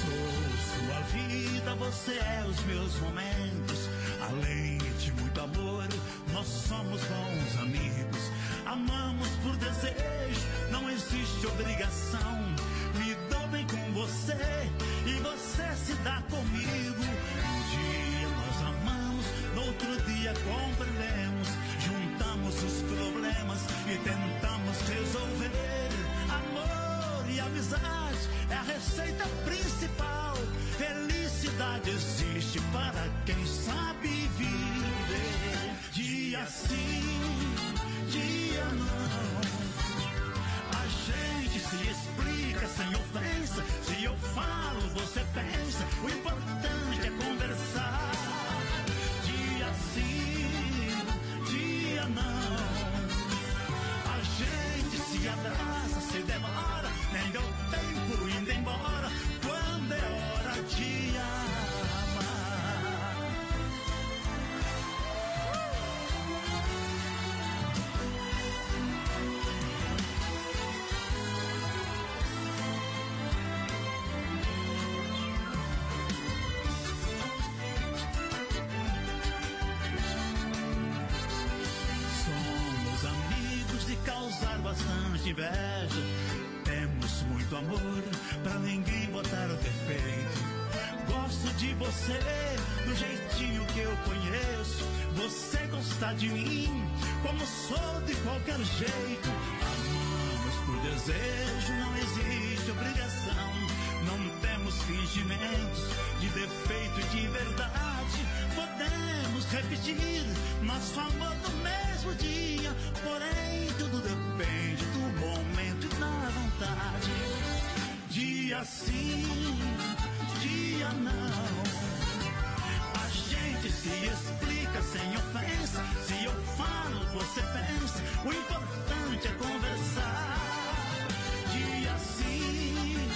Sou sua vida, você é os meus momentos. Além de muito amor, nós somos bons amigos. Amamos por desejo, não existe obrigação. Me dou bem com você e você se dá comigo. Um dia nós amamos, no outro dia compreendemos. Juntamos os problemas e tentamos resolver. É a receita principal. Felicidade existe para quem sabe viver. Dia sim, dia não. A gente se explica sem ofensa. Se eu falo, você pensa. O importante inveja. Temos muito amor pra ninguém botar o defeito. Gosto de você do jeitinho que eu conheço. Você gosta de mim como sou de qualquer jeito. Amamos por desejo, não existe obrigação. Não temos fingimentos de defeito e de verdade. Podemos repetir nosso amor no mesmo dia. Porém, tudo depende do momento e da vontade. Dia sim, dia não. A gente se explica sem ofensa. Se eu falo, você pensa. O importante é conversar. Dia sim,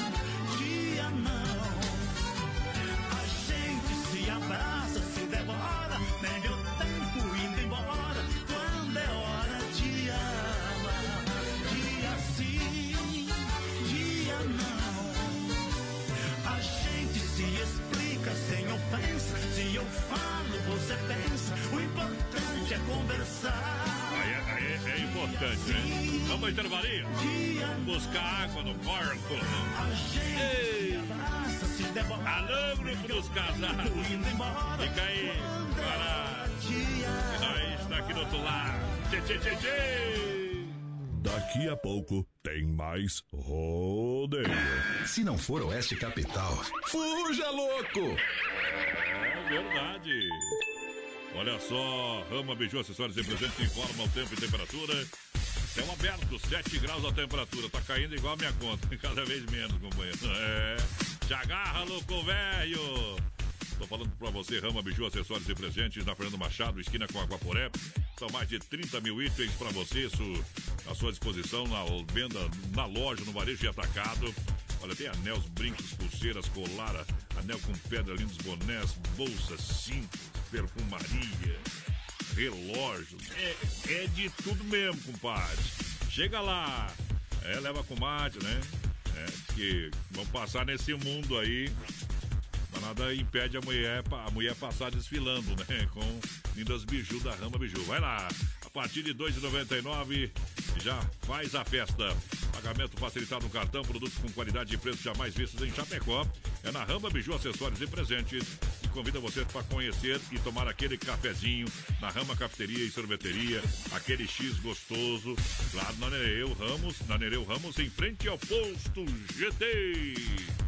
intervalinho? Buscar água no porco. Ei! Alô, grupo dos casados. Fica aí, para. E nós está aqui do outro lado. Tchê, tchê, tchê, tchê. Daqui a pouco tem mais rodeio. Se não for Oeste Capital, fuja louco! É verdade. Olha só, Rama Biju Acessórios e Presentes informa o tempo e temperatura. Céu aberto, 7 graus a temperatura. Tá caindo igual a minha conta, cada vez menos, companheiro. É. Te agarra, louco velho! Tô falando pra você, Rama Biju, acessórios e presentes na Fernando Machado, esquina com Aquaporé. São mais de 30 mil itens pra você, isso à sua disposição na venda, na loja, no varejo e atacado. Olha, tem anéis, brincos, pulseiras, colar, anel com pedra, lindos bonés, bolsas, cintos, perfumaria, relógios. É, é de tudo mesmo, compadre. Chega lá. É, leva com mate, né? É, que vão passar nesse mundo aí mas nada impede a mulher, a mulher passar desfilando, né? Com lindas biju da Rama Biju. Vai lá, a partir de R$ 2,99 já faz a festa. Pagamento facilitado no cartão, produtos com qualidade e preço jamais vistos em Chapecó. É na Rama Biju Acessórios e Presentes. E convida você para conhecer e tomar aquele cafezinho na Rama Cafeteria e Sorveteria, aquele X gostoso, lá na Nereu Ramos, na Nereu Ramos, em frente ao posto GT.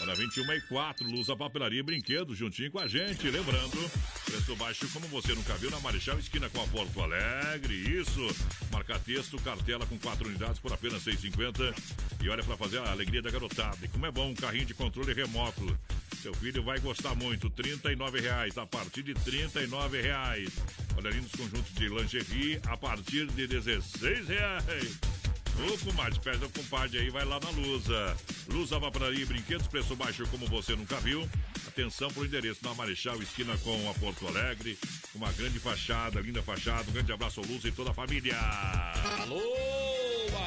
Hora 21 e 4, Lusa, papelaria e brinquedos, juntinho com a gente. Lembrando, preço baixo como você nunca viu na Marechal Esquina com a Porto Alegre. Isso, marca texto, cartela com quatro unidades por apenas 6,50. E olha para fazer a alegria da garotada. E como é bom um carrinho de controle remoto. Seu filho vai gostar muito. R$ reais a partir de R$ reais. Olha ali nos conjuntos de lingerie a partir de R$ reais. Ô, comadre, pede o compadre aí, vai lá na Lusa. Lusa Vaporaria e Brinquedos, preço baixo como você nunca viu. Atenção pro endereço na Marechal, esquina com a Porto Alegre. Uma grande fachada, linda fachada. Um grande abraço ao Lusa e toda a família. Alô,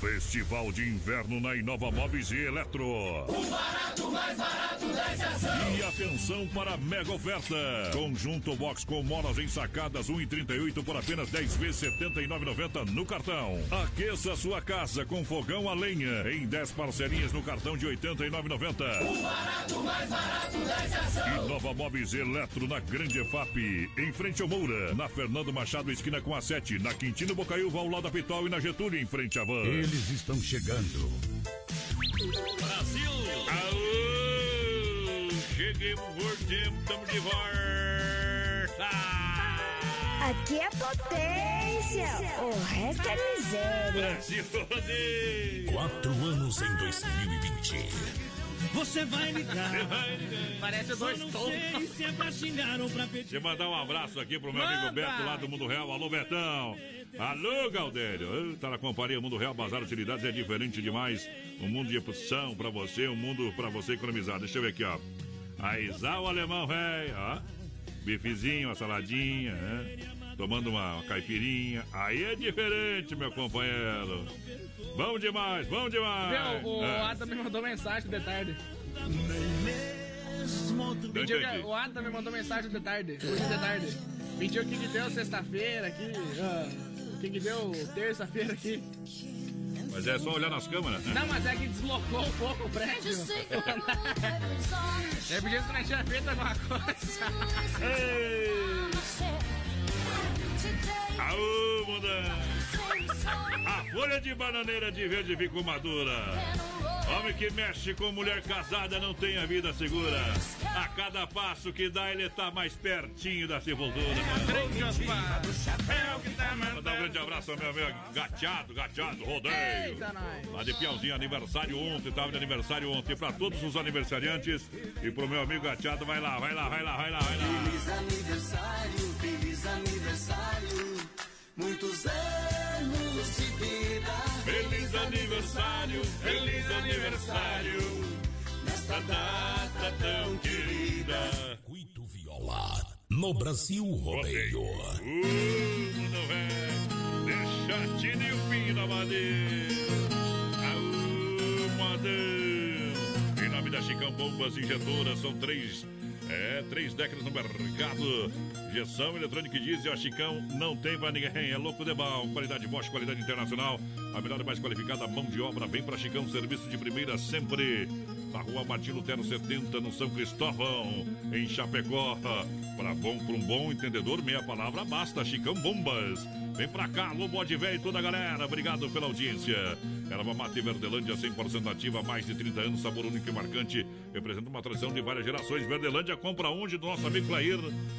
Festival de Inverno na Inova Móveis e Eletro. O barato mais barato. E atenção para a mega oferta. Conjunto box com molas ensacadas 1,38 por apenas 10 vezes 79,90 no cartão. Aqueça sua casa com fogão a lenha em 10 parcelinhas no cartão de 89,90. O barato mais barato da estação. Inova Móveis e Eletro na Grande EFAP, em frente ao Moura, na Fernando Machado, esquina com a 7, na Quintino Bocaiúva, ao lado da Pitol e na Getúlio, em frente à van. Eles estão chegando. Brasil! Aô! Cheguemos por tempo, estamos de volta! Aqui é potência, o resto é miséria. Brasil! Quatro anos em 2020. Você vai ligar. Você vai ligar. Parece dois Não tons. sei se é pra xingar ou pra pedir. Deixa eu mandar um abraço aqui pro meu amigo Manda! Beto lá do Mundo Real. Alô, Betão! Alô, Galdério! Tá na companhia Mundo Real, Bazar Utilidades é diferente demais. Um mundo de opção pra você, um mundo pra você economizar. Deixa eu ver aqui, ó. Aizar o alemão, velho, ó. Bifezinho, uma saladinha, né? Tomando uma, uma caipirinha. Aí é diferente, meu companheiro. Bom demais, bom demais. Viu? O É. Adam me mandou mensagem de tarde. Pediu que, o Adam me mandou mensagem de tarde. Hoje de tarde. Pediu o que, que deu sexta-feira aqui. o que, que deu terça-feira aqui. Mas é só olhar nas câmeras. né? Não, mas é que deslocou um pouco o prédio. Eu pedi se nós tinha feito alguma coisa. Aô, mudança! A folha de bananeira de verde ficou madura. Homem que mexe com mulher casada não tem a vida segura. A cada passo que dá, ele tá mais pertinho da sepultura. Mandar um grande abraço ao meu amigo gateado, gateado, rodeio. Lá de Piauzinho, aniversário ontem, tava de aniversário ontem. Pra todos os aniversariantes e pro meu amigo gateado, vai lá, vai lá, vai lá, vai lá, vai lá. Feliz aniversário, feliz aniversário. Muitos anos de vida. Feliz aniversário, feliz aniversário. Nesta data tão querida. Cuito Viola no Brasil Rodeio. Não é. Deixa Tino e o na madeira. Aú, modão. Em nome da Chicão Bombas Injetoras, são três é, três décadas no mercado. Injeção eletrônica e diesel, Chicão não tem pra ninguém. É louco de bom. Qualidade Bosch, qualidade internacional. A melhor e mais qualificada mão de obra. Vem pra Chicão, serviço de primeira sempre. Na rua Martino Lutero 70, no São Cristóvão, em Chapecó. Para bom, para um bom entendedor, meia palavra basta. Chicão Bombas. Vem pra cá, bode velho e toda a galera. Obrigado pela audiência. Erva Mate Verdelândia, 100% ativa, mais de 30 anos, sabor único e marcante. Representa uma tradição de várias gerações. Verdelândia, compra onde do nosso amigo Clair.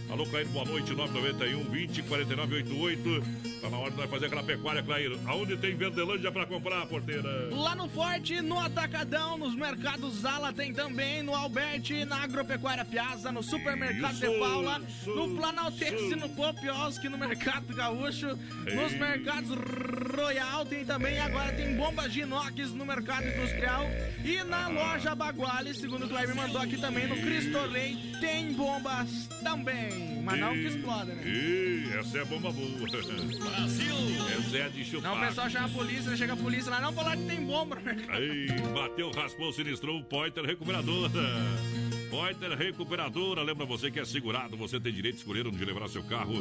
Alô, Clair, boa noite, 991 20 49 88. Tá na hora de nós fazer aquela pecuária, Clair. Aonde tem Verdelândia pra comprar, porteira? Lá no Forte, no Atacadão, nos mercados Zala, tem também no Alberti, na Agropecuária Piazza, no Supermercado Isso, de Paula, isso, no Planaltense, isso. no Popioski, no Mercado Gaúcho, nos mercados Royal, tem também, agora tem bombas de inox no Mercado Industrial e na loja Baguale, segundo o Kleber mandou aqui também, no Cristo Rei, tem bombas também, mas não que exploda, né? Ih, essa é bomba boa. Brasil! Essa é de chupar. Não, o pessoal chama a polícia, chega a polícia lá, não falar que tem bomba no mercado. Aí, bateu, raspou, sinistrou, Pointer Recuperadora. Pointer Recuperadora, lembra você que é segurado, você tem direito de escolher onde levar seu carro.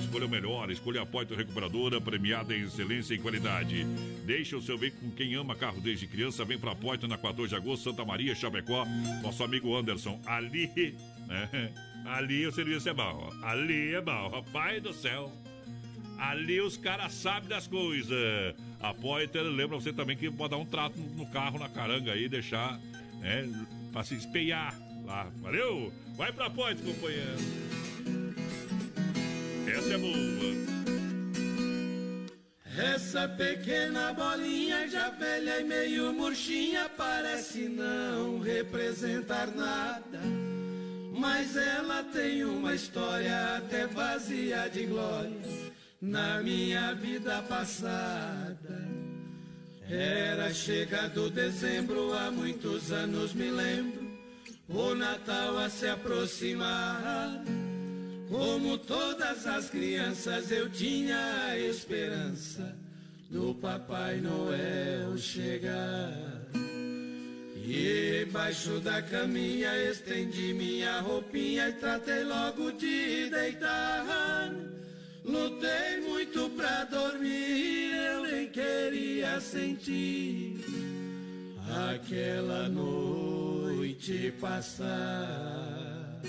Escolha o melhor, escolha a Pointer Recuperadora, premiada em excelência e qualidade. Deixa o seu veículo com quem ama carro desde criança, vem pra Pointer na 14 de agosto, Santa Maria, Chapecó. Nosso amigo Anderson, ali, né? Ali o serviço é bom, ali é bom, rapaz do céu. Ali os caras sabem das coisas. A Pointer lembra você também que pode dar um trato no carro, na caranga aí, deixar, né, pra se espelhar lá. Valeu? Vai pra Pointer, companheiro. Essa é boa. Essa pequena bolinha já velha e meio murchinha parece não representar nada. Mas ela tem uma história até vazia de glória na minha vida passada. Era chegado dezembro, há muitos anos me lembro, o Natal a se aproximar. Como todas as crianças, eu tinha a esperança do Papai Noel chegar. E embaixo da caminha estendi minha roupinha e tratei logo de deitar. Lutei muito pra dormir, eu nem queria sentir aquela noite passar.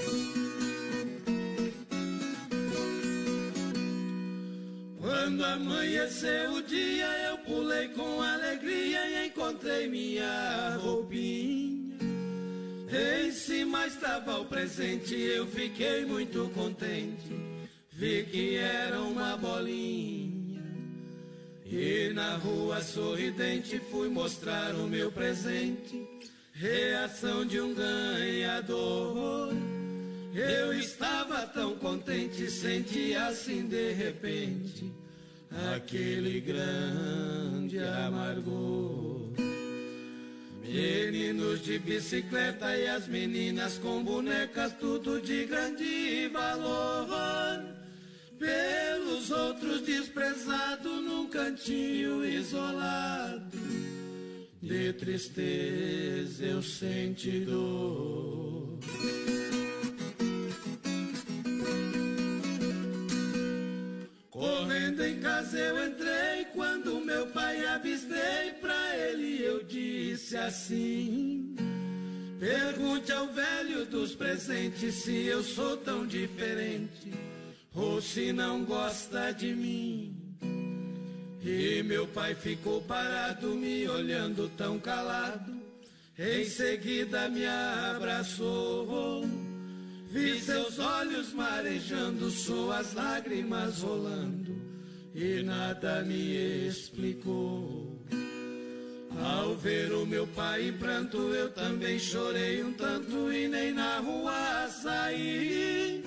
Quando amanheceu o dia, eu pulei com alegria e encontrei minha roupinha. Em cima estava o presente, eu fiquei muito contente. Vi que era uma bolinha. E na rua sorridente fui mostrar o meu presente. Reação de um ganhador. Eu estava tão contente, senti assim de repente aquele grande amargor. Meninos de bicicleta e as meninas com bonecas, tudo de grande valor. Pelos outros desprezado num cantinho isolado. De tristeza eu senti dor. Correndo em casa eu entrei quando meu pai avistei pra ele eu disse assim: Pergunte ao velho dos presentes se eu sou tão diferente ou se não gosta de mim. E meu pai ficou parado me olhando tão calado. Em seguida me abraçou. Vi seus olhos marejando, suas lágrimas rolando, e nada me explicou. Ao ver o meu pai em pranto, eu também chorei um tanto e nem na rua saí.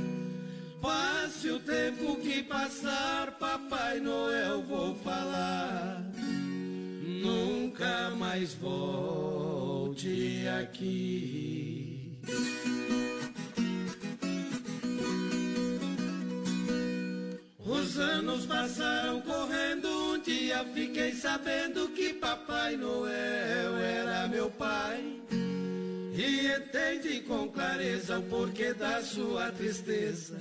Se o tempo que passar, Papai Noel, vou falar. Nunca mais volte aqui. Os anos passaram correndo, um dia fiquei sabendo que Papai Noel era meu pai. E entende com clareza o porquê da sua tristeza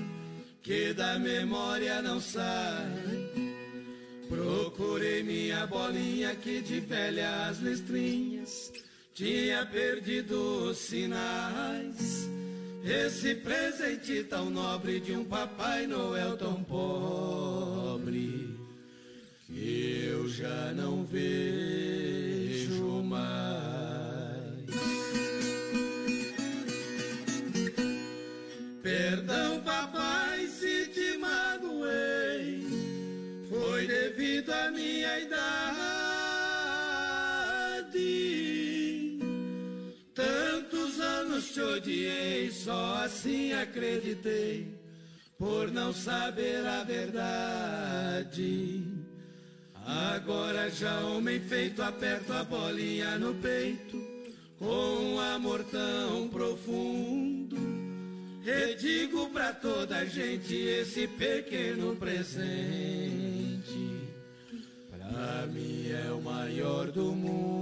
que da memória não sai. Procurei minha bolinha que de velhas listrinhas tinha perdido os sinais. Esse presente tão nobre de um Papai Noel tão pobre que eu já não vejo mais. Perdão, papai, minha idade. Tantos anos te odiei, só assim acreditei, por não saber a verdade. Agora já homem feito, aperto a bolinha no peito, com um amor tão profundo. E digo pra toda a gente esse pequeno presente, pra mim é o maior do mundo.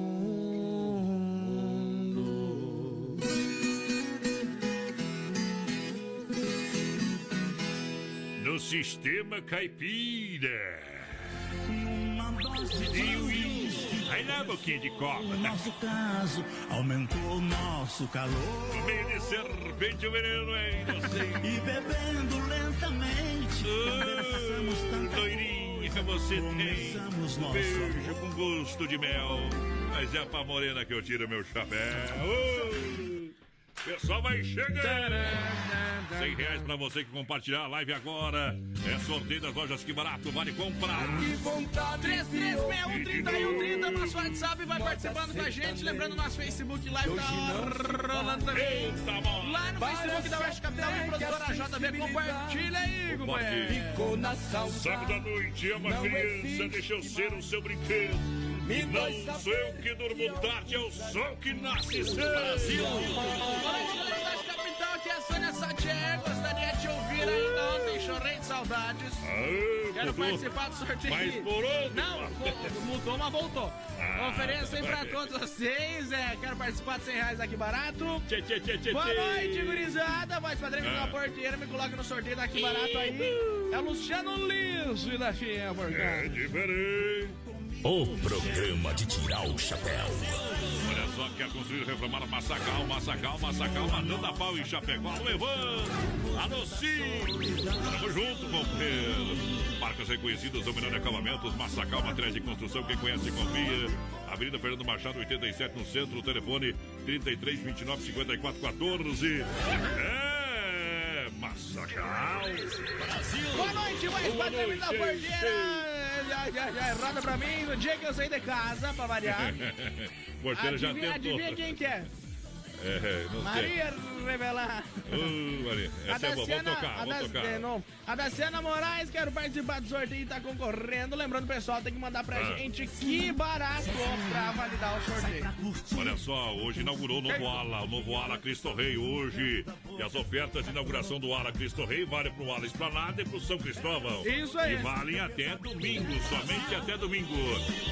No sistema caipira. Uma dose de uísque. Aí lá, boquinha de copa. No nosso caso, aumentou o nosso calor. Meio de serpente o veneno é inocente. E bebendo lentamente, conversamos tanta Loirinha, você tem um nosso beijo com gosto de mel. Mas é pra morena que eu tiro meu chapéu. Ô, Pessoal vai chegando. 100 reais pra você que compartilhar a live agora. É sorteio das lojas Que Barato, vale comprar. 3361 nosso WhatsApp vai participando com a gente. Lembrando, nosso Facebook Live tá rolando também. Lá no Facebook da Oeste Capital e produtora JB. Compartilha aí, companheiro. Sábado à noite, ama criança, deixa eu ser o seu brinquedo. Não sou eu que durmo tarde, é o sol que nasce cedo. Brasil. Capital. É a Sônia Satier. Gostaria de ouvir ainda ontem. Chorei de saudades. Quero mudou. participar do sorteio. Mas por onde? Não, mudou, mas voltou. Ah, Ofereço aí pra todos vocês. É, quero participar de 100 reais aqui barato. Tchê, tchê, tchê, tchê, Boa noite, gurizada. Voz padrinho Ah. da porteira. Me coloca no sorteio daqui barato aí. É o Luciano Liso e da Fiel, É diferente. O programa de tirar o chapéu. Olha só, quer construir, reformar Massacal, Massacal, Massacal, matando a pau em Chapecó, Evan, alô, sim, tamo junto, companheiro. Marcas reconhecidas, dominando acabamentos, Massacal, materiais de construção, quem conhece, confia. Avenida Fernando Machado, 87, no centro, telefone 33 29 54 14. É, Massacal. Brasil. Boa noite, Boa padrinho da porteira. Já, já, já, roda pra mim no dia que eu saí de casa, pra variar. Porteira já tentou. adivinha quem que é? É. Maria Revelar. Uh, Maria, A essa é boa, vou tocar, vou tocar. de novo. A Daciana Moraes, quero participar do sorteio e tá concorrendo. Lembrando, pessoal, tem que mandar pra Ah. gente que barato pra validar o sorteio. Olha só, hoje inaugurou o novo ala, o novo ala Cristo Rei hoje. E as ofertas de inauguração do ala Cristo Rei valem pro ala Esplanada e pro São Cristóvão. Isso aí. E valem até domingo, somente até domingo.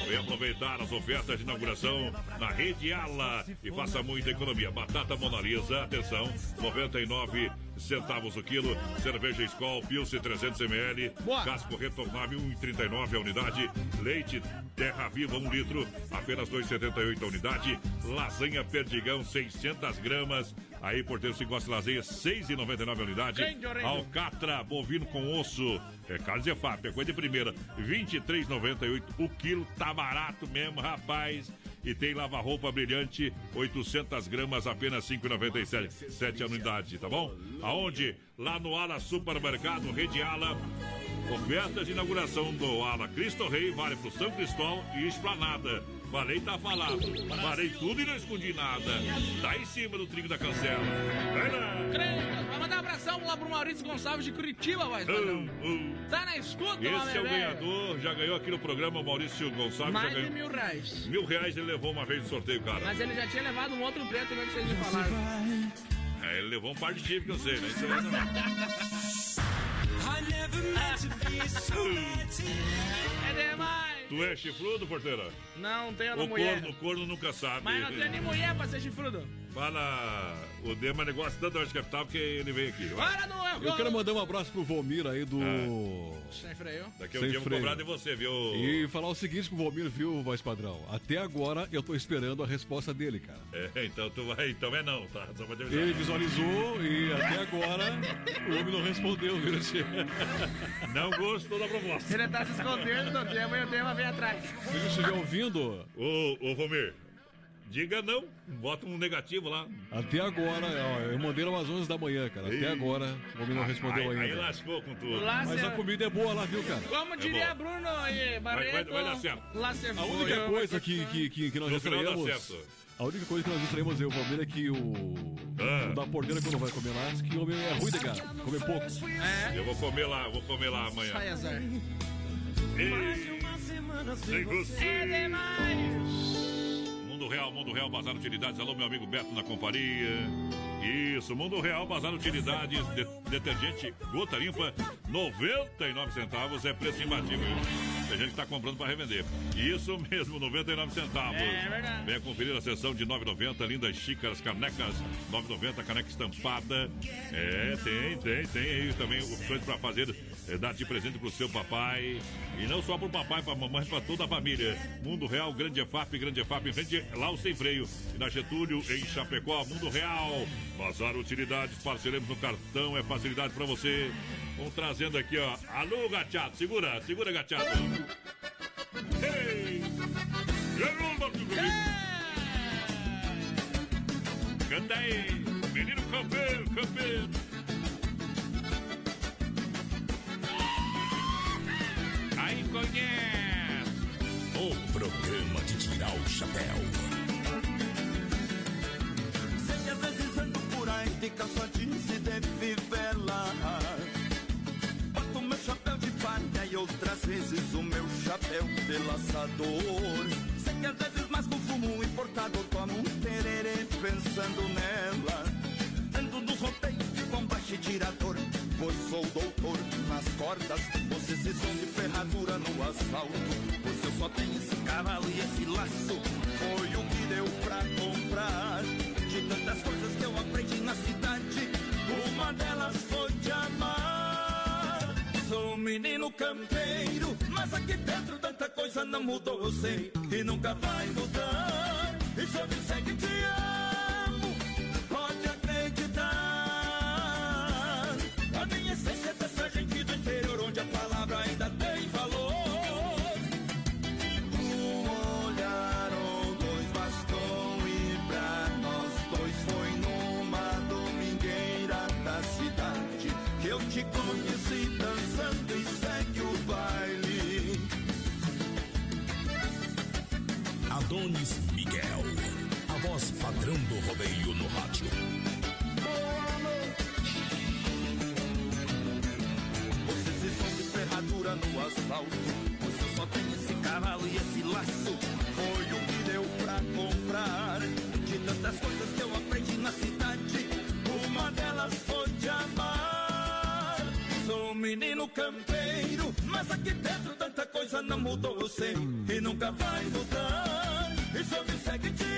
Vem aproveitar as ofertas de inauguração na rede ala e faça muita economia. Batata Mona Lisa, atenção, 99 centavos o quilo. Cerveja Skol, Pilce 300 ml. Casco retornável 1,39 a unidade. Leite Terra Viva 1 litro, apenas 2,78 a unidade. Lasanha Perdigão 600 gramas. Aí, porteiro, se gosta de lasanha, 6,99 a unidade. Alcatra bovino com osso. É carne Zefap, é coisa de primeira. 23,98 o quilo. Tá barato mesmo, rapaz. E tem lava-roupa brilhante, 800 gramas, apenas 5,97 7 a unidade, tá bom? Aonde? Lá no Ala Supermercado, Rede Ala. Ofertas de inauguração do Ala Cristo Rei, vale pro São Cristóvão e Esplanada. Falei, tá falado. Falei tudo e não escondi nada. Tá em cima do trinco da cancela. Vai. Crenta, vai mandar um abração lá pro Maurício Gonçalves de Curitiba, voz padrão. Tá na escuta, Esse é o ganhador, já ganhou aqui no programa, o Maurício Gonçalves. Mais já ganhou. de mil reais. Mil reais ele levou uma vez no sorteio, cara. Mas ele já tinha levado um outro preto, mesmo que vocês me falaram. É, ele levou um par de chifres, que eu sei, né? Isso aí não. É demais. Tu é chifrudo, porteira? Não tenho na O mulher. corno, o corno nunca sabe. Mas não tenho nem mulher pra ser chifrudo. Fala o Dema negócio tanto da capital porque ele veio aqui. Para no Eu quero mandar um abraço pro Volmir aí do. Sem freio. Daqui a um Sem dia eu vou freio. cobrar de você, viu? E falar o seguinte pro Volmir, viu, voz padrão? Até agora eu tô esperando a resposta dele, cara. É, então tu vai. Então é não, tá? Só pra te avisar. Ele visualizou e até agora o homem não respondeu, viu? Não gostou da proposta. Ele tá se escondendo do Dema e o Dema vem atrás. Se ele estiver ouvindo, Ô, ô, Vomir, diga não. Bota um negativo lá. até agora, ó, eu mandei umas 11 da manhã, cara. Até Ih. agora o homem não respondeu aí, ainda. Aí lascou com tudo. Mas a comida é boa lá, viu, cara? Como É diria. Bruno e Barreto. vai- vai dar certo. A única coisa que, que, que, que nós estranhamos. A única coisa que nós estranhamos eu e o Valmir é que o. Ah. o da porteira quando vai comer lá, diz que o homem é ruim de cara. Comer pouco. É. Eu vou comer lá, vou comer lá amanhã. Sai azar. Ei, sem você. É demais. Mundo Real, Mundo Real, Bazar Utilidades. Alô, meu amigo Beto na companhia. Isso, Mundo Real, Bazar Utilidades. de- detergente Gota Limpa, 99 centavos. É preço imbatível. Tem gente que tá comprando para revender. Isso mesmo, 99 centavos. É verdade. Venha conferir a sessão de 9,90. Lindas xícaras, canecas, 9,90. Caneca estampada. É, tem, tem, tem aí também opções para fazer. É, dar de presente pro seu papai. E não só pro papai, pra mamãe, pra toda a família. Mundo Real, Grande EFAP, Grande EFAP, em frente lá o Sem Freio. E na Getúlio, em Chapecó, Mundo Real. Bazar Utilidades, parcelemos no cartão, é facilidade pra você. Vamos trazendo aqui, ó. Alô, gateado, segura, segura, gateado. Ei! Alô, Canta aí, menino campeiro, campeiro. Aí conhece. O programa de tirar o chapéu. Vezes ando por aí de calça jeans e de fivela Boto meu chapéu de palha e outras vezes o meu chapéu de laçador Sei que às vezes mais com fumo importado tomo um tererê pensando nela. Ando nos roteiros de bombacha e tirador Pois sou doutor nas cordas. Você se som de ferradura no asfalto Pois eu só tenho esse cavalo e esse laço. Foi o que deu pra comprar De tantas coisas que eu aprendi na cidade. Uma delas foi te amar Sou um menino campeiro Mas aqui dentro tanta coisa não mudou, eu sei E nunca vai mudar. E se eu disser rodeio no rádio. Você se som ferradura no asfalto. Você só tem esse cavalo e esse laço. Foi o que deu pra comprar. De tantas coisas que eu aprendi na cidade Uma delas foi te amar. Sou um menino campeiro Mas aqui dentro tanta coisa não mudou, eu sei. E nunca vai mudar. E se eu disser que te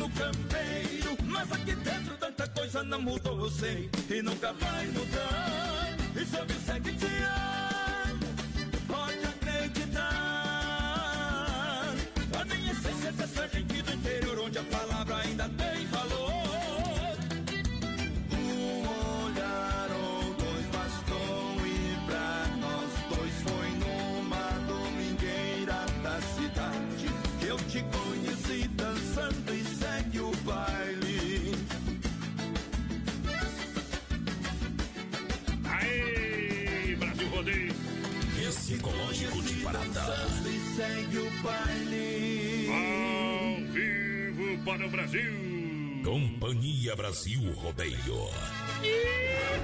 menino campeiro Mas aqui dentro tanta coisa não mudou, eu sei E nunca vai mudar. E se eu disser que te amo segue o baile para o Brasil. Companhia Brasil Rodeio. É,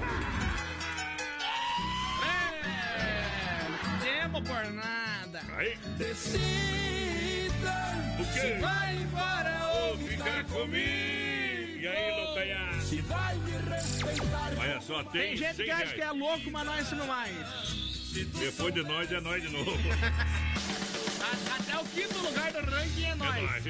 tempo por nada. Aí. Decida O quê? se vai embora ou Ficar comigo. E aí, Lutaiá? Se vai me respeitar. Olha só, tem, Tem gente 100 que acha reais. que é louco, mas nós não mais. Depois de nós, é nós de novo. A- Até o quinto lugar do ranking é nós.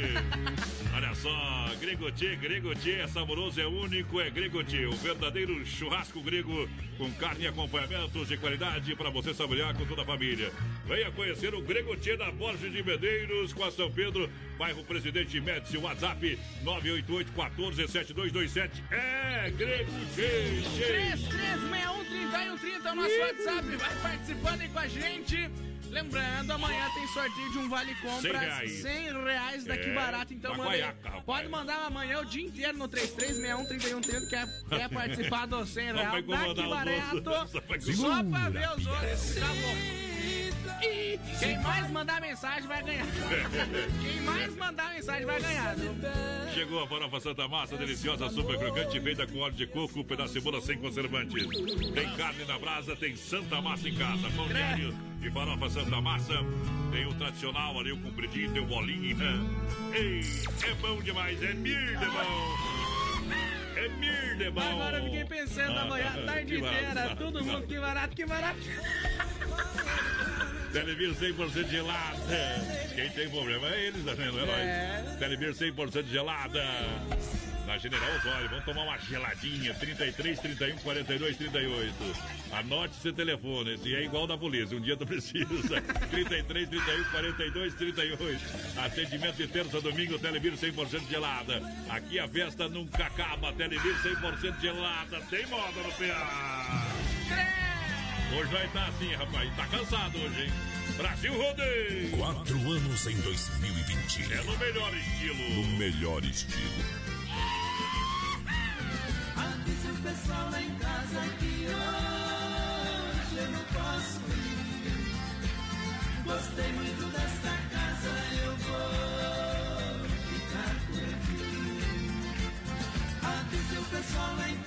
Olha só, Gregotier, Gregotier é saboroso, é único, é Gregotier, o verdadeiro churrasco grego com carne e acompanhamentos de qualidade para você saborear com toda a família. Venha conhecer o Gregotier da Borges de Medeiros com a São Pedro, bairro Presidente Médici, WhatsApp 988 14 7227. É Gregotier. 3361 é o nosso WhatsApp. Vai participando aí com a gente. Lembrando, amanhã tem sorteio de um Vale Compra. 100 reais. 100 reais daqui É, barato. Então, manda aí. Pode mandar amanhã o dia inteiro no 3361 quer, quer participar dos 100 Só pra reais. Daqui barato. Só pra ver os outros. Tá bom. E quem mais mandar mensagem vai ganhar. Quem mais mandar mensagem vai ganhar. Chegou a farofa Santa Massa, deliciosa, super crocante, feita com óleo de coco, pedaço de cebola sem conservantes. Tem carne na brasa, tem Santa Massa em casa. Pão diário e farofa Santa Massa. Tem o tradicional ali, o compridinho, tem o bolinho. Ei, é bom demais, é mir de bom. É mir de bom. Agora eu fiquei pensando amanhã a tarde inteira. Todo mundo, que barato, que barato. Televir 100% gelada. Quem tem problema é eles, né? Não é, É. nós. Televir 100% gelada. Na General Osório, vamos tomar uma geladinha. 33, 31, 42, 38. Anote seu telefone, esse é igual da polícia. Um dia tu precisa. 33, 31, 42, 38. Atendimento de terça, domingo, Televir 100% gelada. Aqui a festa nunca acaba. Televir 100% gelada. Tem moda no PA. Hoje vai estar assim, rapaz. Tá cansado hoje, hein? Brasil Rodeio. Quatro anos em 2020. É no melhor estilo. No melhor estilo. Avise o pessoal lá em casa que hoje eu não posso ir. Gostei muito desta casa, eu vou ficar por aqui. Avise o pessoal lá em casa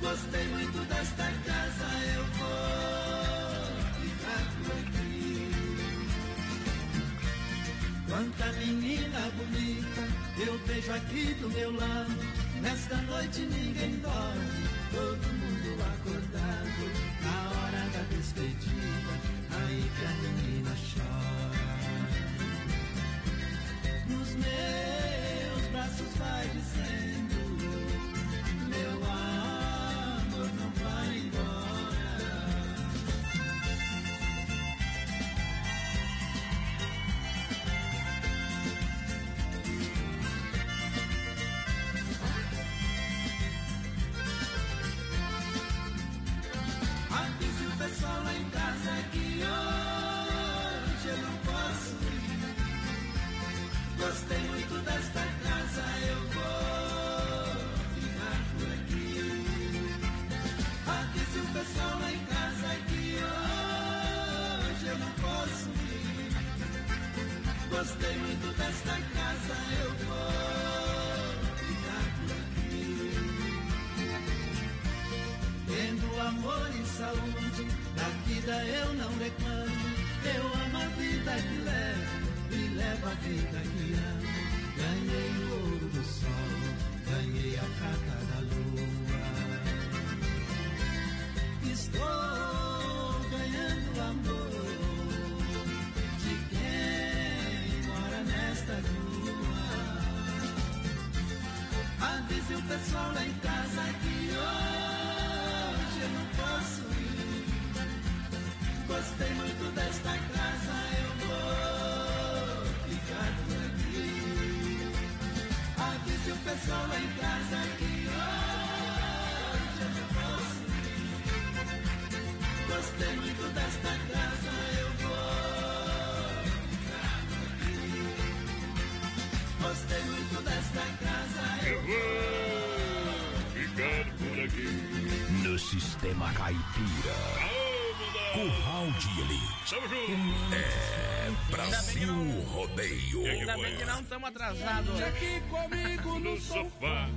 Gostei muito desta casa, eu vou ficar por aqui. Quanta menina bonita eu vejo aqui do meu lado. Nesta noite ninguém dorme, todo mundo acordado. Na hora da despedida, aí que a menina chora. Nos meus braços vai dizendo: Rodeio. Ainda bem que não estamos atrasados. Aqui comigo no sofá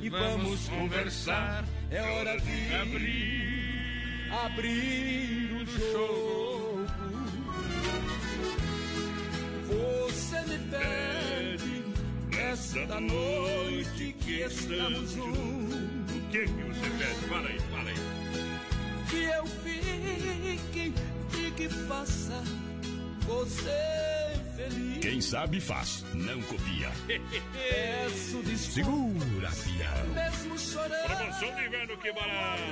e vamos conversar. É hora de abrir, abrir o jogo. Você me pede nesta noite que estamos juntos. O que que você pede? Fala aí, fala aí. Que eu fique e que faça você. Quem sabe faz, não copia. Peço desculpa. Segura, pião. Mesmo chorando. Promoção de inverno que barato.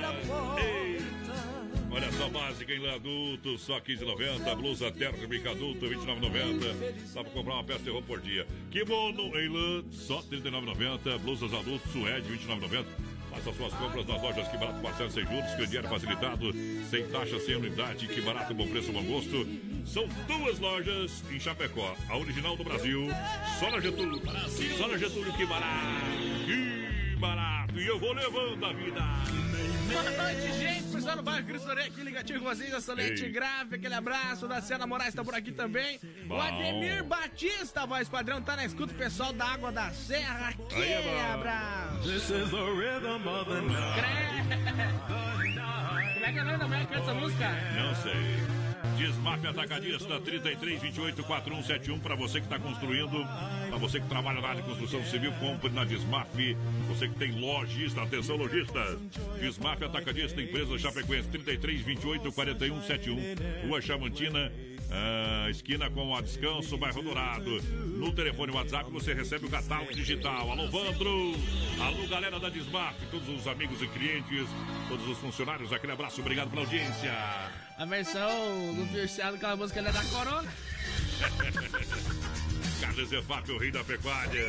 Olha só, básica em lã adulto, só 15,90. Blusa térmica adulto, 29,90. Dá pra comprar uma peça de roupa por dia. Kimono em lã, só 39,90. Blusas adultos, suede, 29,90. Faça suas compras nas lojas Que Barato, parcela sem juros, crediário facilitado, sem taxa, sem anuidade, Que Barato, bom preço, bom gosto. São duas lojas em Chapecó, a original do Brasil, só na Getúlio. Só na Getúlio, que barato. Que barato. E eu vou levando a vida. Boa noite, gente. Pessoal no bairro Cristo Rei aqui ligadinho com vocês. Excelente Ei. grave, aquele abraço da Cena Moraes tá por aqui também. O Bom. Ademir Batista, voz padrão, tá na escuta. O pessoal da Água da Serra, aquele é abraço. This is the rhythm of the night. Como é que é o nome da mulher que canta essa música? Não sei. Desmaf Atacadista 33 28 4171 para você que está construindo, para você que trabalha na área de construção civil, compre na Desmaf. Você que tem lojista, atenção lojistas. Desmaf Atacadista, empresa Chapecoense 33 28 4171, Rua Chamantina. ah, esquina com a Descanso, bairro Dourado. No telefone WhatsApp você recebe o catálogo digital. Alô, Vandro! Alô, galera da Desmaf, todos os amigos e clientes, todos os funcionários, aquele abraço, obrigado pela audiência. A versão do Viciado, aquela música ali é da Corona. Carlos Efap, o rei da pecuária.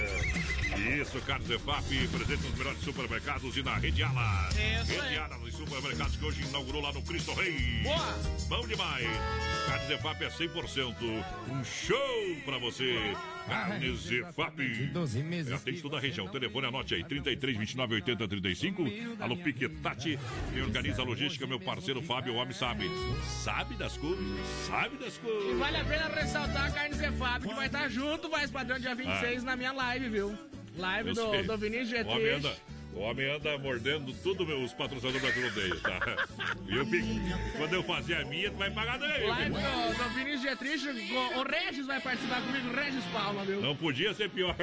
Isso, Carlos Efap, presente nos melhores supermercados e na Rede Ala. Isso Rede aí. Ala dos supermercados que hoje inaugurou lá no Cristo Rei. Boa! Bom demais. Carnes Efap é 100%. Um show pra você. Carnes Efap. É, atende toda a região. O telefone anote aí: 33 29 80 35. Alô, Piquetati. Quem organiza a logística, meu parceiro Fábio, o homem sabe. Sabe das coisas, sabe das E coisas. vale a pena ressaltar a Carne Zefab, que vai estar junto, vai padrão dia 26 na minha live, viu? Live Eu do, sei. do Vinícius anda, o homem anda mordendo tudo os patrocinadores da rodeio, tá? E eu fico, quando eu fazer a minha, tu vai pagar daí. Do, do Vinícius Getrich, o Regis vai participar comigo, Regis Palma, viu? Não podia ser pior.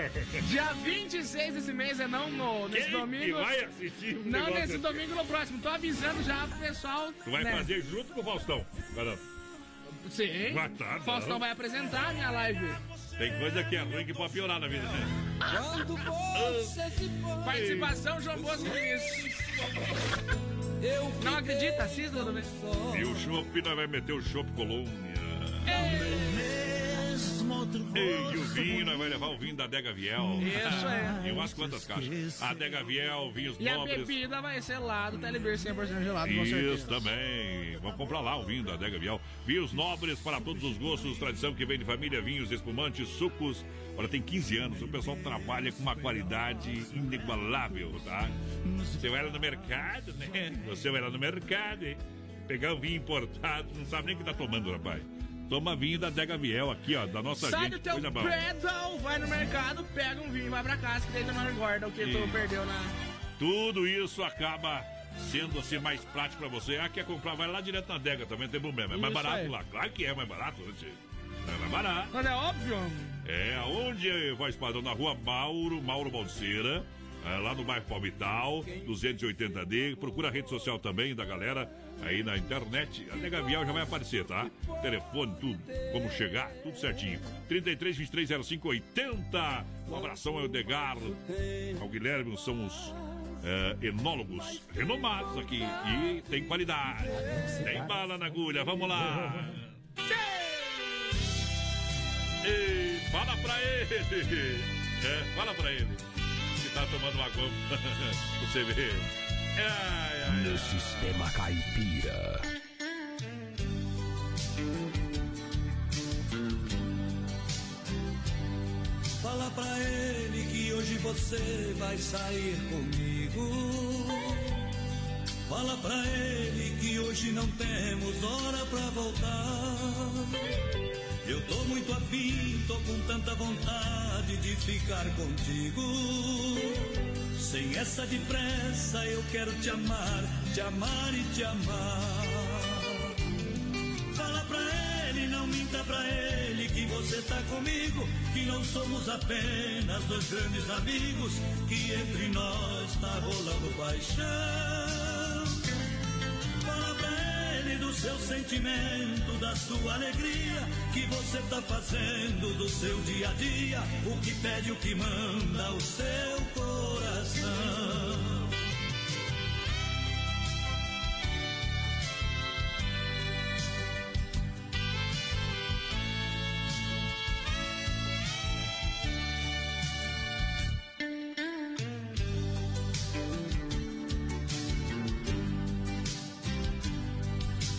Dia 26 desse mês, é não no, nesse Quem domingo. que vai assistir um Não nesse assim? domingo no próximo. Tô avisando já pro pessoal. Tu vai né? fazer junto com o Faustão. Cara, Sim. Vai tá, Faustão vai apresentar a minha live. Tem coisa que é ruim que pode piorar na vida, né? Quando você se for, Participação João Bosco Vinícius. eu Não acredita? Assista do mês. E o Chopp, nós vai meter o Chopp Colônia. Ei, e o vinho, nós vai levar o vinho da Adega Viel. Isso é. E umas quantas caixas? Adega Viel, vinhos E a nobres. bebida vai ser lá do Telebir 100% gelado, com certeza. Isso também. Vamos comprar lá o vinho da Adega Viel. Vinhos nobres para todos os gostos, tradição que vem de família, vinhos, espumantes, sucos. Olha, tem 15 anos, o pessoal trabalha com uma qualidade inigualável, tá? Você vai lá no mercado, né? Você vai lá no mercado, hein? pegar um vinho importado, não sabe nem o que tá tomando, rapaz. Toma vinho da Adega Viel aqui, ó, da nossa Sai gente. do teu pedal, vai no mercado, pega um vinho, vai pra casa, que daí tu não engorda o que tu perdeu na... Tudo isso acaba sendo assim mais prático pra você. Ah, quer comprar, vai lá direto na adega também, não tem problema. É mais Isso barato aí. lá. Claro que é mais barato, né, tio? É mais barato. Mas é óbvio. É, onde é voz padrão? Na rua Mauro, Mauro Balseira, é, lá no bairro Palmital, 280D. Procura a rede social também da galera aí na internet. A Nega Vial já vai aparecer, tá? Telefone, tudo. Como chegar, tudo certinho. 33 23 05 80. Um abração ao Edgar, ao Guilherme, são os é, enólogos renomados aqui. E tem qualidade. Tem bala na agulha, vamos lá. Ei, fala pra ele. É, fala pra ele. Que tá tomando uma goma. Você vê. Ai, ai, No sistema caipira. Fala pra ele que hoje você vai sair comigo. Fala pra ele que hoje não temos hora pra voltar. Eu tô muito afim, tô com tanta vontade de ficar contigo. Sem essa depressa eu quero te amar, te amar e te amar. Fala pra ele, não minta pra ele que você tá comigo, que não somos apenas dois grandes amigos, que entre nós tá rolando paixão. Fala pra ele do seu sentimento, da sua alegria, que você tá fazendo do seu dia a dia, o que pede, o que manda o seu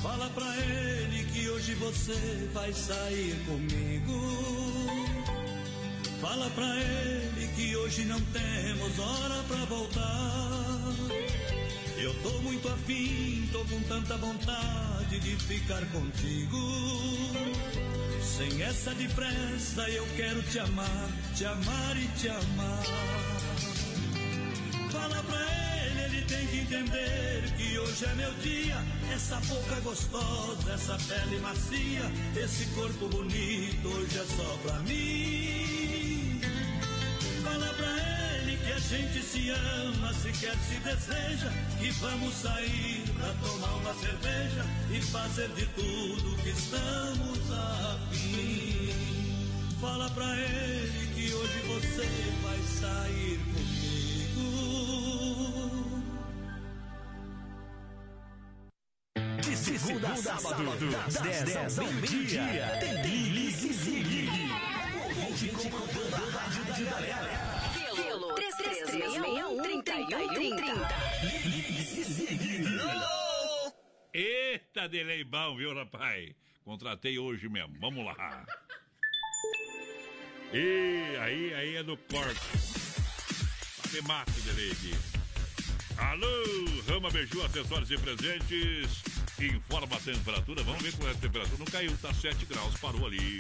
Fala pra ele que hoje você vai sair comigo. Fala pra ele que hoje não temos hora pra voltar. Eu tô muito afim, tô com tanta vontade de ficar contigo. Sem essa depressa eu quero te amar, te amar e te amar. Fala pra ele, ele tem que entender que hoje é meu dia. Essa boca gostosa, essa pele macia, esse corpo bonito, hoje é só pra mim. Gente se ama, se quer, se deseja. Que vamos sair pra tomar uma cerveja e fazer de tudo que estamos afim. Fala pra ele que hoje você vai sair comigo. De segunda a sábado, das 10 ao meio-dia, tem Ligue e Ligue. Ouvinte comandando a rádio da galera. Pelo 3361 Ligue Se Ligue. Eita, delay bom, viu, rapaz? Contratei hoje mesmo. Vamos lá. E aí, aí é do corte. Mate, delay aqui. Alô, Rama Beiju, acessórios e presentes. Informa a temperatura. Vamos ver qual é a temperatura. Não caiu, tá 7 graus, parou ali.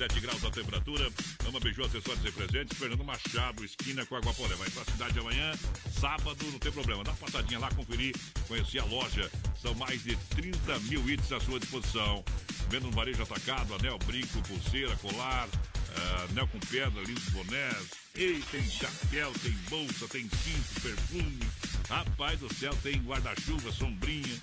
7 graus a temperatura. Rama Beiju, acessórios e presentes. Fernando Machado, esquina com Aguaporé. Vai pra cidade amanhã, sábado, não tem problema. Dá uma passadinha lá, conferir, conhecer a loja. São mais de 30 mil itens à sua disposição. Vendo no varejo atacado, anel, brinco, pulseira, colar, ah, anel com pedra, lindos bonés. Ei, tem chapéu, tem bolsa, tem cinto, perfume. Rapaz do céu, tem guarda-chuva, sombrinha.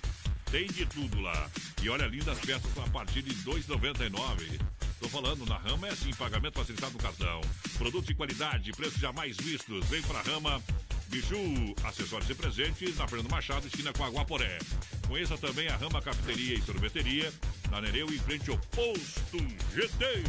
Tem de tudo lá. E olha, lindas peças a partir de R$ 2,99. Tô falando, na Rama é assim, pagamento facilitado no cartão. Produtos de qualidade, preços jamais vistos. Vem pra Rama. Biju, acessórios e presentes, na Fernando Machado, esquina com Aguaporé. Conheça também a Rama Cafeteria e Sorveteria, na Nereu, em frente ao Posto GT.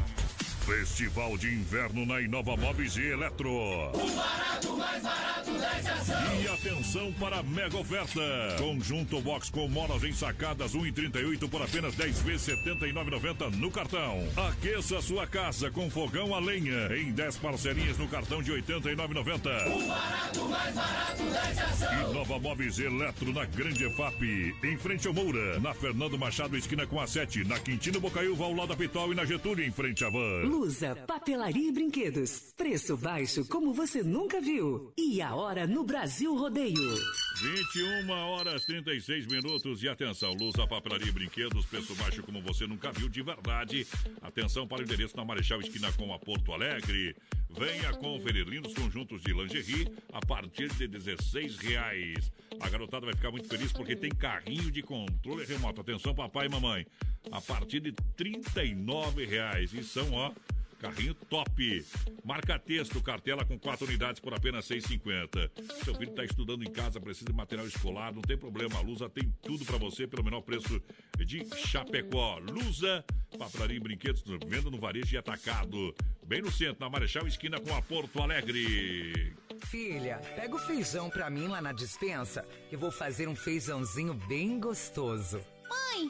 Festival de Inverno na Inova Móveis e Eletro. O barato, mais barato dessa ação. E atenção para a mega oferta. Conjunto box com molas ensacadas 1,38 por apenas 10 vezes 79,90 no cartão. Aqueça sua casa com fogão a lenha em 10 parcelinhas no cartão de 89,90. O barato, mais barato dessa ação. E Nova Móveis Eletro na Grande EFAP, em frente ao Moura, na Fernando Machado, esquina com a 7, na Quintino Bocaiúva, ao lado da Pitol e na Getúlio, em frente à Van. Lusa, papelaria e brinquedos. Preço baixo como você nunca viu. E a hora no Brasil Rodeio. 21 horas 36 minutos. E atenção, Lusa, papelaria e brinquedos, preço baixo como você nunca viu, de verdade. Atenção para o endereço na Marechal Esquina com a Porto Alegre. Venha conferir lindos conjuntos de lingerie a partir de 16 reais. A garotada vai ficar muito feliz porque tem carrinho de controle remoto. Atenção, papai e mamãe. A partir de 39 reais. E são, ó, Carrinho top. Marca texto, cartela com quatro unidades por apenas 6,50. Seu filho está estudando em casa, precisa de material escolar, não tem problema. A Lusa tem tudo para você pelo menor preço de Chapecó. Lusa, papelaria e brinquedos, venda no varejo e atacado. Bem no centro, na Marechal Esquina com a Porto Alegre. Filha, pega o feijão pra mim lá na dispensa, que vou fazer um feijãozinho bem gostoso. Mãe,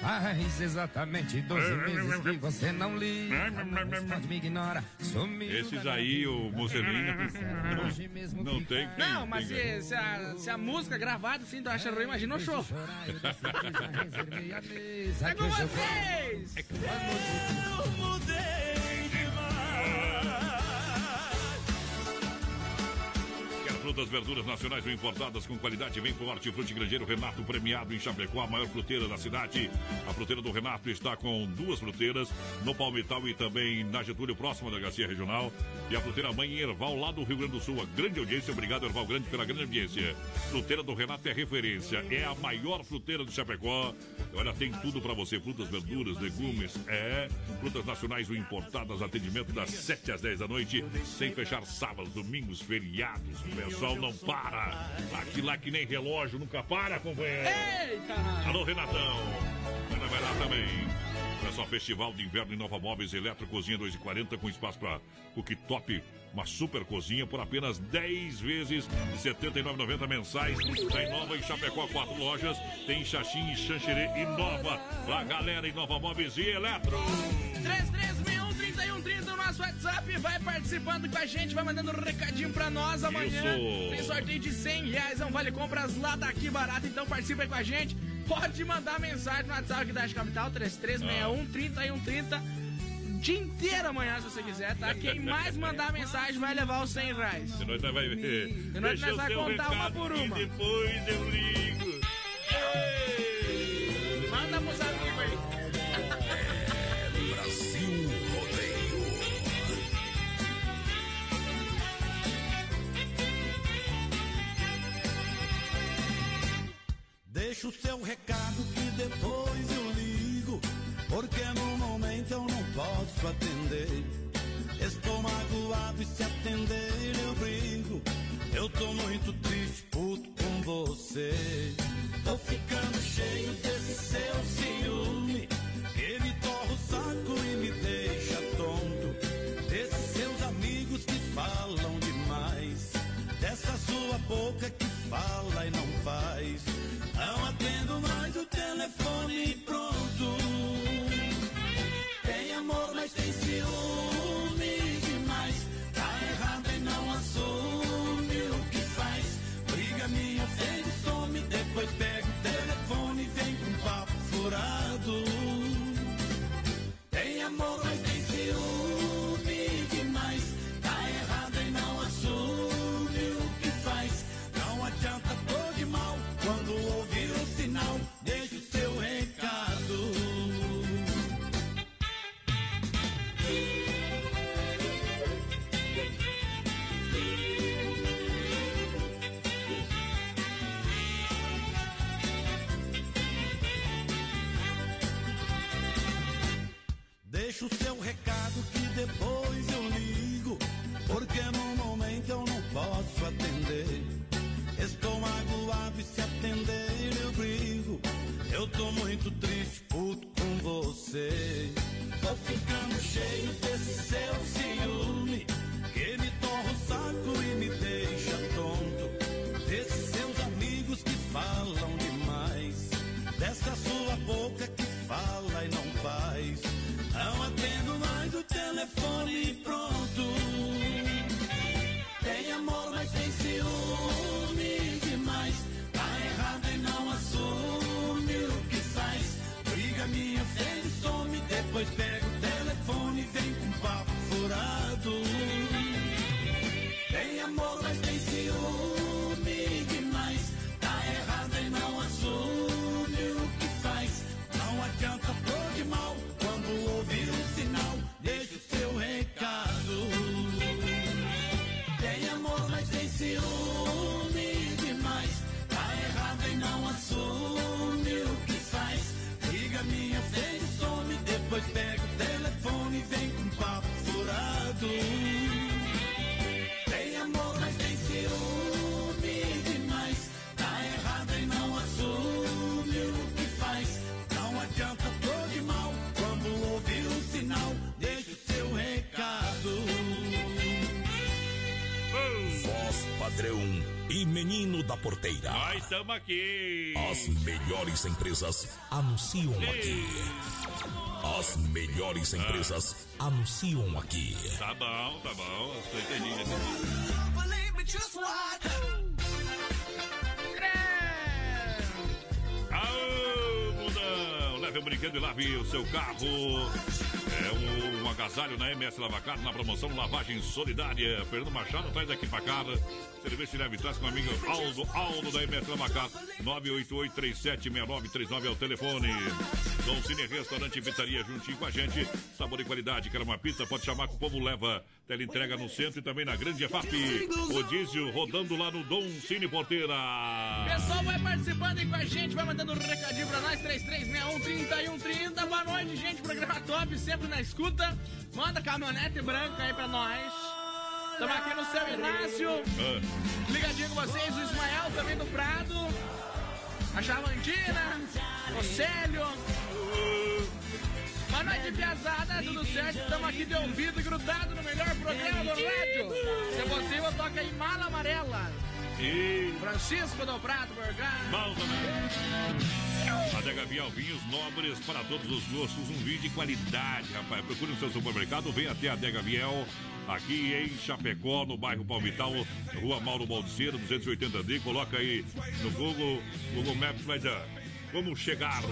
Faz exatamente 12 meses que você não liga. Mas pode me ignora. Sumiu. Esses aí, o Mussolini, não, não tem. Não, mas se, se a, se a música gravada assim, tu acha ruim, imagina o show. É com vocês! Eu mudei frutas, verduras nacionais ou importadas com qualidade? Vem com o Hortifruti Grangeiro Renato, premiado em Chapecó, a maior fruteira da cidade. A fruteira do Renato está com duas fruteiras, no Palmital e também na Getúlio, próxima da Garcia Regional. E a fruteira Mãe em Erval, lá do Rio Grande do Sul. A grande audiência, obrigado Erval Grande pela grande audiência. Fruteira do Renato é referência, é a maior fruteira de Chapecó. Olha, tem tudo para você, frutas, verduras, legumes, é, frutas nacionais ou importadas, atendimento das 7 às 10 da noite, sem fechar sábados, domingos, feriados. O pessoal não para. Aqui lá que nem relógio, nunca para, companheiro. Eita! Alô, Renatão. Ana vai lá também. Olha só, Festival de Inverno em Nova Móveis Eletro Cozinha 2,40 com espaço para cooktop. Uma super cozinha por apenas 10 vezes de R$ 79,90 mensais. Está em Nova em Chapecó, quatro lojas. Tem Xaxim e Xanxerê e Nova. Pra galera em Nova Móveis e Eletro. 3361-3130 no nosso WhatsApp. Vai participando com a gente, vai mandando um recadinho pra nós amanhã. Isso. Tem sorteio de 100 reais, é um vale compras lá daqui barato. Então participa aí com a gente. Pode mandar mensagem no WhatsApp aqui da Rádio Capital, 3361-3130. Dia inteiro amanhã, se você quiser, tá? Quem mais mandar mensagem vai levar os 100 reais. De noite nós vai ver. De noite Deixa nós vai contar uma por uma. depois eu ligo. Muito triste, Da Porteira. Nós estamos aqui. As melhores empresas anunciam aqui. As melhores empresas anunciam aqui. Tá bom, tá bom. Estou entendendo. Aô, mundão! Leve um brinquedo e lave o seu carro. É um, um agasalho na MS Lavacar na promoção Lavagem Solidária. Fernando Machado traz aqui pra cá. De leve traz com o amigo Aldo, Aldo da MS Lavacar. 988-376939 é o telefone. Dom Cine Restaurante e Pizzaria juntinho com a gente. Sabor e qualidade. Quer uma pizza? Pode chamar que o povo leva. Tela entrega no centro e também na Grande EFAP. O diesel rodando lá no Dom Cine Porteira. Pessoal, vai participando aí com a gente, vai mandando um recadinho pra nós, 3361-3130. Boa noite, gente. Programa top, sempre na escuta. Manda caminhonete branca aí pra nós. Estamos aqui no seu Inácio. Ah. Ligadinho com vocês, o Ismael também do Prado. A Chavantina, o Célio. Boa noite, piazada, tudo certo? Estamos aqui de ouvido e grudado no melhor programa do rádio. Se possível, toca aí Mala Amarela. E Francisco do Prado, Borgado. Bom também. Adega Vial Vinhos Nobres para todos os gostos, um vinho de qualidade, rapaz. Procure no seu supermercado, venha até a Adega Viel, aqui em Chapecó, no bairro Palmital, Rua Mauro Baldiceiro, 280D. Coloca aí no Google, Google Maps, vai dar. Como chegar,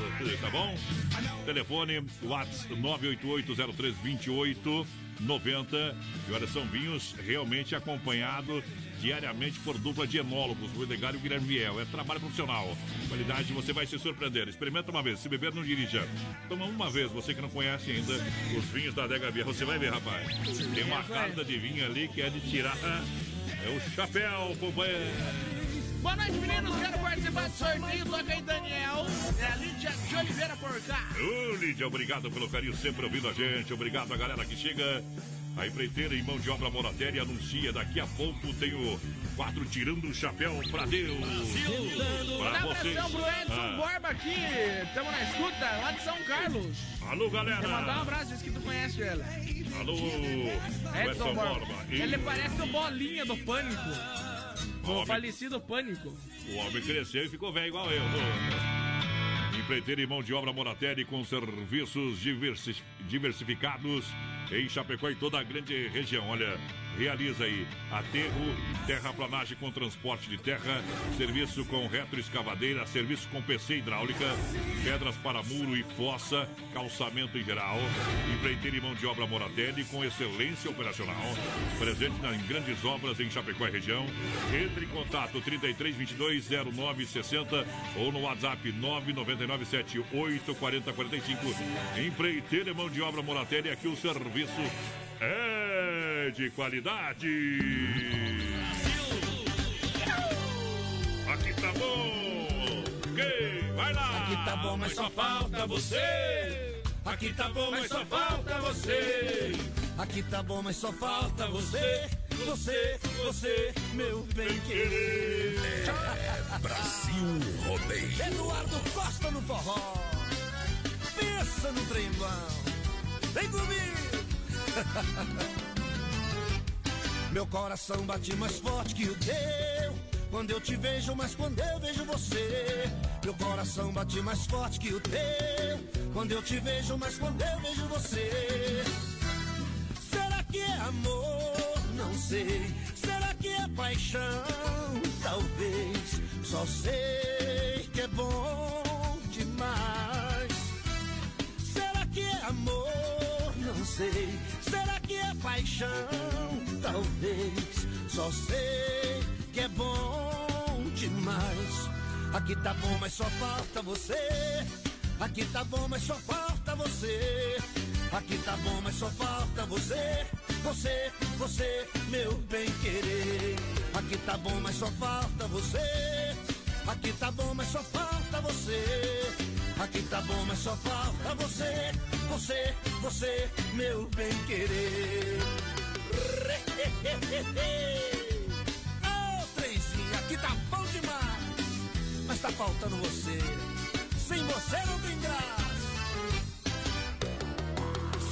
tá bom? Telefone, WhatsApp 988032890. E olha, são vinhos realmente acompanhados diariamente por dupla de enólogos, o Edgar e o Guilherme Viel. É trabalho profissional. Qualidade, você vai se surpreender. Experimenta uma vez. Se beber, não dirija. Toma uma vez, você que não conhece ainda os vinhos da Adega Viel. Você vai ver, rapaz. Tem uma carta de vinho ali que é de tirar. É o chapéu, companheiro. Boa noite, meninos. Quero participar do sorteio. Toca aí, Daniel. É a Lídia de Oliveira por cá. Ô, Lídia, obrigado pelo carinho sempre ouvindo a gente. Obrigado a galera que chega. A empreiteira em mão de obra Moratéria anuncia daqui a pouco tem o quadro Tirando o Chapéu pra Deus. Pra Dá vocês. pressão pro Edson Ah. Borba aqui. Estamos na escuta, lá de São Carlos. Alô, galera. Quer mandar um abraço, diz que tu conhece ela. Alô, Edson Edson Borba. Borba. Ele parece o Bolinha do Pânico. O Homem. falecido Pânico. O homem cresceu e ficou velho igual eu. Empreiteira e mão de obra Moratéria com serviços diversi- diversificados em Chapecó e toda a grande região. Olha, realiza aí aterro, terraplanagem com transporte de terra, serviço com retroescavadeira, serviço com PC hidráulica, pedras para muro e fossa, calçamento em geral. Empreiteira e mão de obra Moratelli com excelência operacional. Presente nas grandes obras em Chapecó e região. Entre em contato 33 22 09 60 ou no WhatsApp 999 78 40 45. Empreiteira e mão de obra Moratelli, aqui o serviço é de qualidade. Aqui tá bom. Ok, vai lá. Aqui tá bom, mas só falta você. Aqui tá bom, mas só falta você. Aqui tá bom, mas só falta você. Você, você, meu bem querer. É Brasil Rodeio. Eduardo Costa no forró. Pensa no trem bom. Vem comigo. Meu coração bate mais forte que o teu. Quando eu te vejo, mas quando eu vejo você. Meu coração bate mais forte que o teu. Quando eu te vejo, mas quando eu vejo você. Será que é amor? Não sei. Será que é paixão? Talvez. Só sei que é bom demais. Será que é amor? Não sei. Paixão? Talvez. Só sei que é bom demais. Aqui tá bom, mas só falta você. Aqui tá bom, mas só falta você. Aqui tá bom, mas só falta você. Você, você, meu bem querer. Aqui tá bom, mas só falta você. Aqui tá bom, mas só falta você. Aqui tá bom, mas só falta você. Você, você, meu bem querer. Ô, trenzinho, aqui tá bom demais. Mas tá faltando você. Sem você não tem graça.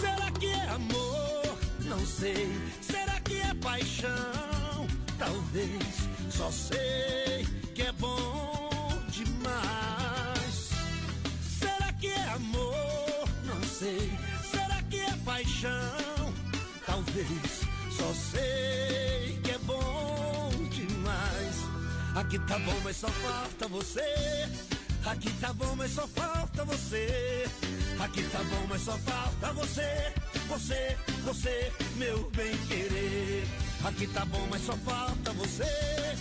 Será que é amor? Não sei. Será que é paixão? Talvez. Só sei que é bom demais. Sei. Será que é paixão? Talvez. Só sei que é bom demais. Aqui tá bom, mas só falta você. Aqui tá bom, mas só falta você. Aqui tá bom, mas só falta você. Você, você, meu bem querer. Aqui tá bom, mas só falta você.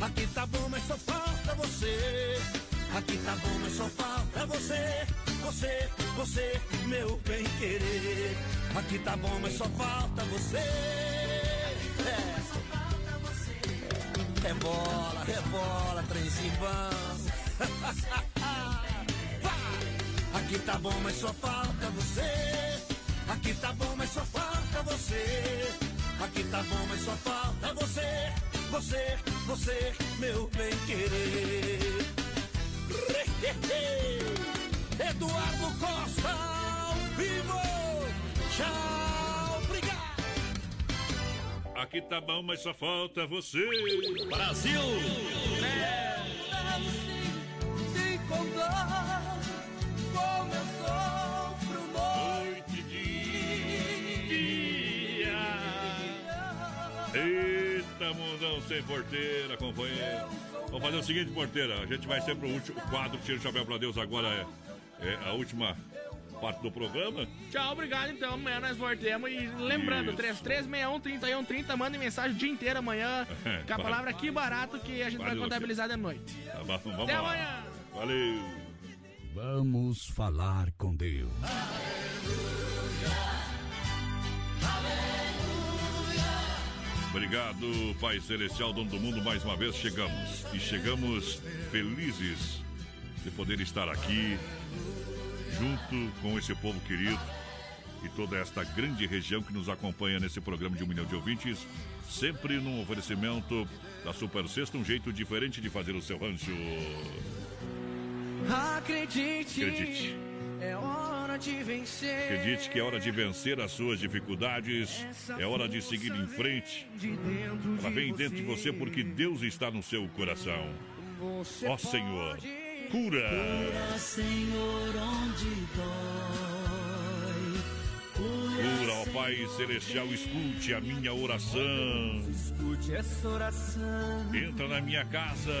Aqui tá bom, mas só falta você. Aqui tá bom, mas só falta você. Você, você, meu bem querer. Aqui tá bom, mas só falta você. É. É bola, é bola, trenzinho bom. Aqui tá bom, mas só falta você. Aqui tá bom, mas só falta você. Aqui tá bom, mas só falta você. Você, você, meu bem querer. Eduardo Costa, ao vivo. Tchau, obrigado. Aqui tá bom, mas só falta você. Brasil! Dia. Eita, mundão sem porteira, companheiro. Vamos fazer o seguinte, porteira. A gente vai ser pro último quadro. Tira o chapéu pra Deus agora. É, é a última parte do programa. Tchau, obrigado então. Amanhã nós voltemos. E lembrando, Isso. 3361-3130, manda mensagem o dia inteiro amanhã. Com a palavra que barato que a gente vai contabilizar de noite. Tá bom, vamos Até lá. amanhã. Valeu. Vamos falar com Deus. Obrigado, Pai Celestial, dono do mundo, mais uma vez chegamos. E chegamos felizes de poder estar aqui, junto com esse povo querido e toda esta grande região que nos acompanha nesse programa de um milhão de ouvintes, sempre num oferecimento da Super Sexta, um jeito diferente de fazer o seu rancho. Acredite, Acredite. é hora. Acredite que é hora de vencer as suas dificuldades, é hora de seguir em frente. Ela vem dentro de você porque Deus está no seu coração. Ó Senhor, cura! Cura, Senhor, onde dói. Cura, ó Pai Celestial, escute a minha oração. Escute essa oração. Entra na minha casa,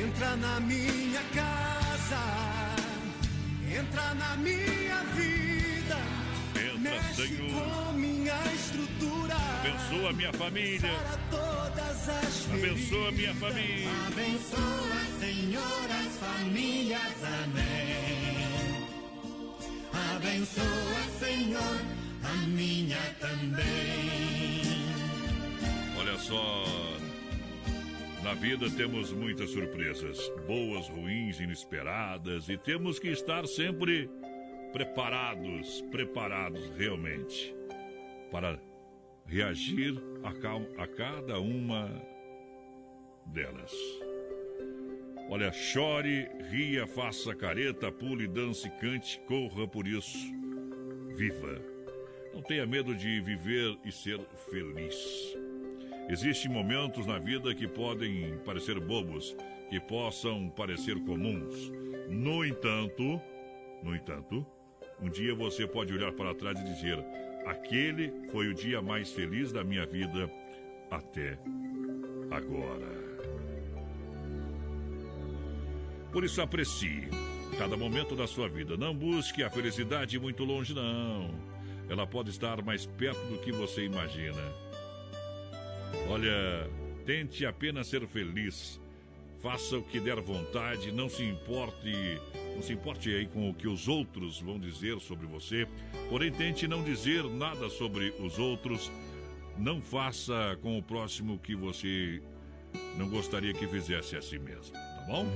Entra na minha casa. Entra na minha vida. entra, Mexe Senhor. com minha estrutura. Abençoa a minha família, abençoa a minha família. Abençoa, Senhor, as famílias. Amém. Abençoa, Senhor, a minha também. Olha só, na vida temos muitas surpresas, boas, ruins, inesperadas, e temos que estar sempre preparados, preparados realmente, para reagir a, ca- a cada uma delas. Olha, chore, ria, faça careta, pule, dance, cante, corra por isso. Viva! Não tenha medo de viver e ser feliz. Existem momentos na vida que podem parecer bobos, que possam parecer comuns. No entanto, no entanto, um dia você pode olhar para trás e dizer: aquele foi o dia mais feliz da minha vida até agora. Por isso aprecie cada momento da sua vida. Não busque a felicidade muito longe, não. Ela pode estar mais perto do que você imagina. Olha, tente apenas ser feliz. Faça o que der vontade, não se importe, não se importe aí com o que os outros vão dizer sobre você. Porém, tente não dizer nada sobre os outros. Não faça com o próximo o que você não gostaria que fizesse a si mesmo, tá bom?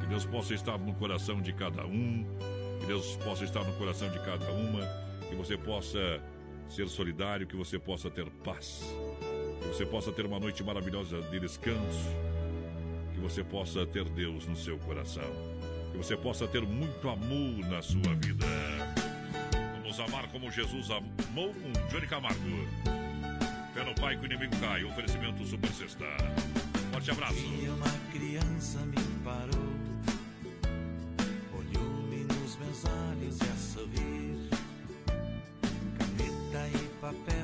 Que Deus possa estar no coração de cada um, que Deus possa estar no coração de cada uma, que você possa ser solidário, que você possa ter paz, que você possa ter uma noite maravilhosa de descanso, que você possa ter Deus no seu coração, que você possa ter muito amor na sua vida. Vamos amar como Jesus amou com Johnny Camargo. No pai que o inimigo cai. Oferecimento Super Sexta. Forte abraço. E uma criança me parou, olhou-me nos meus olhos e a sorrir. Caneta e papel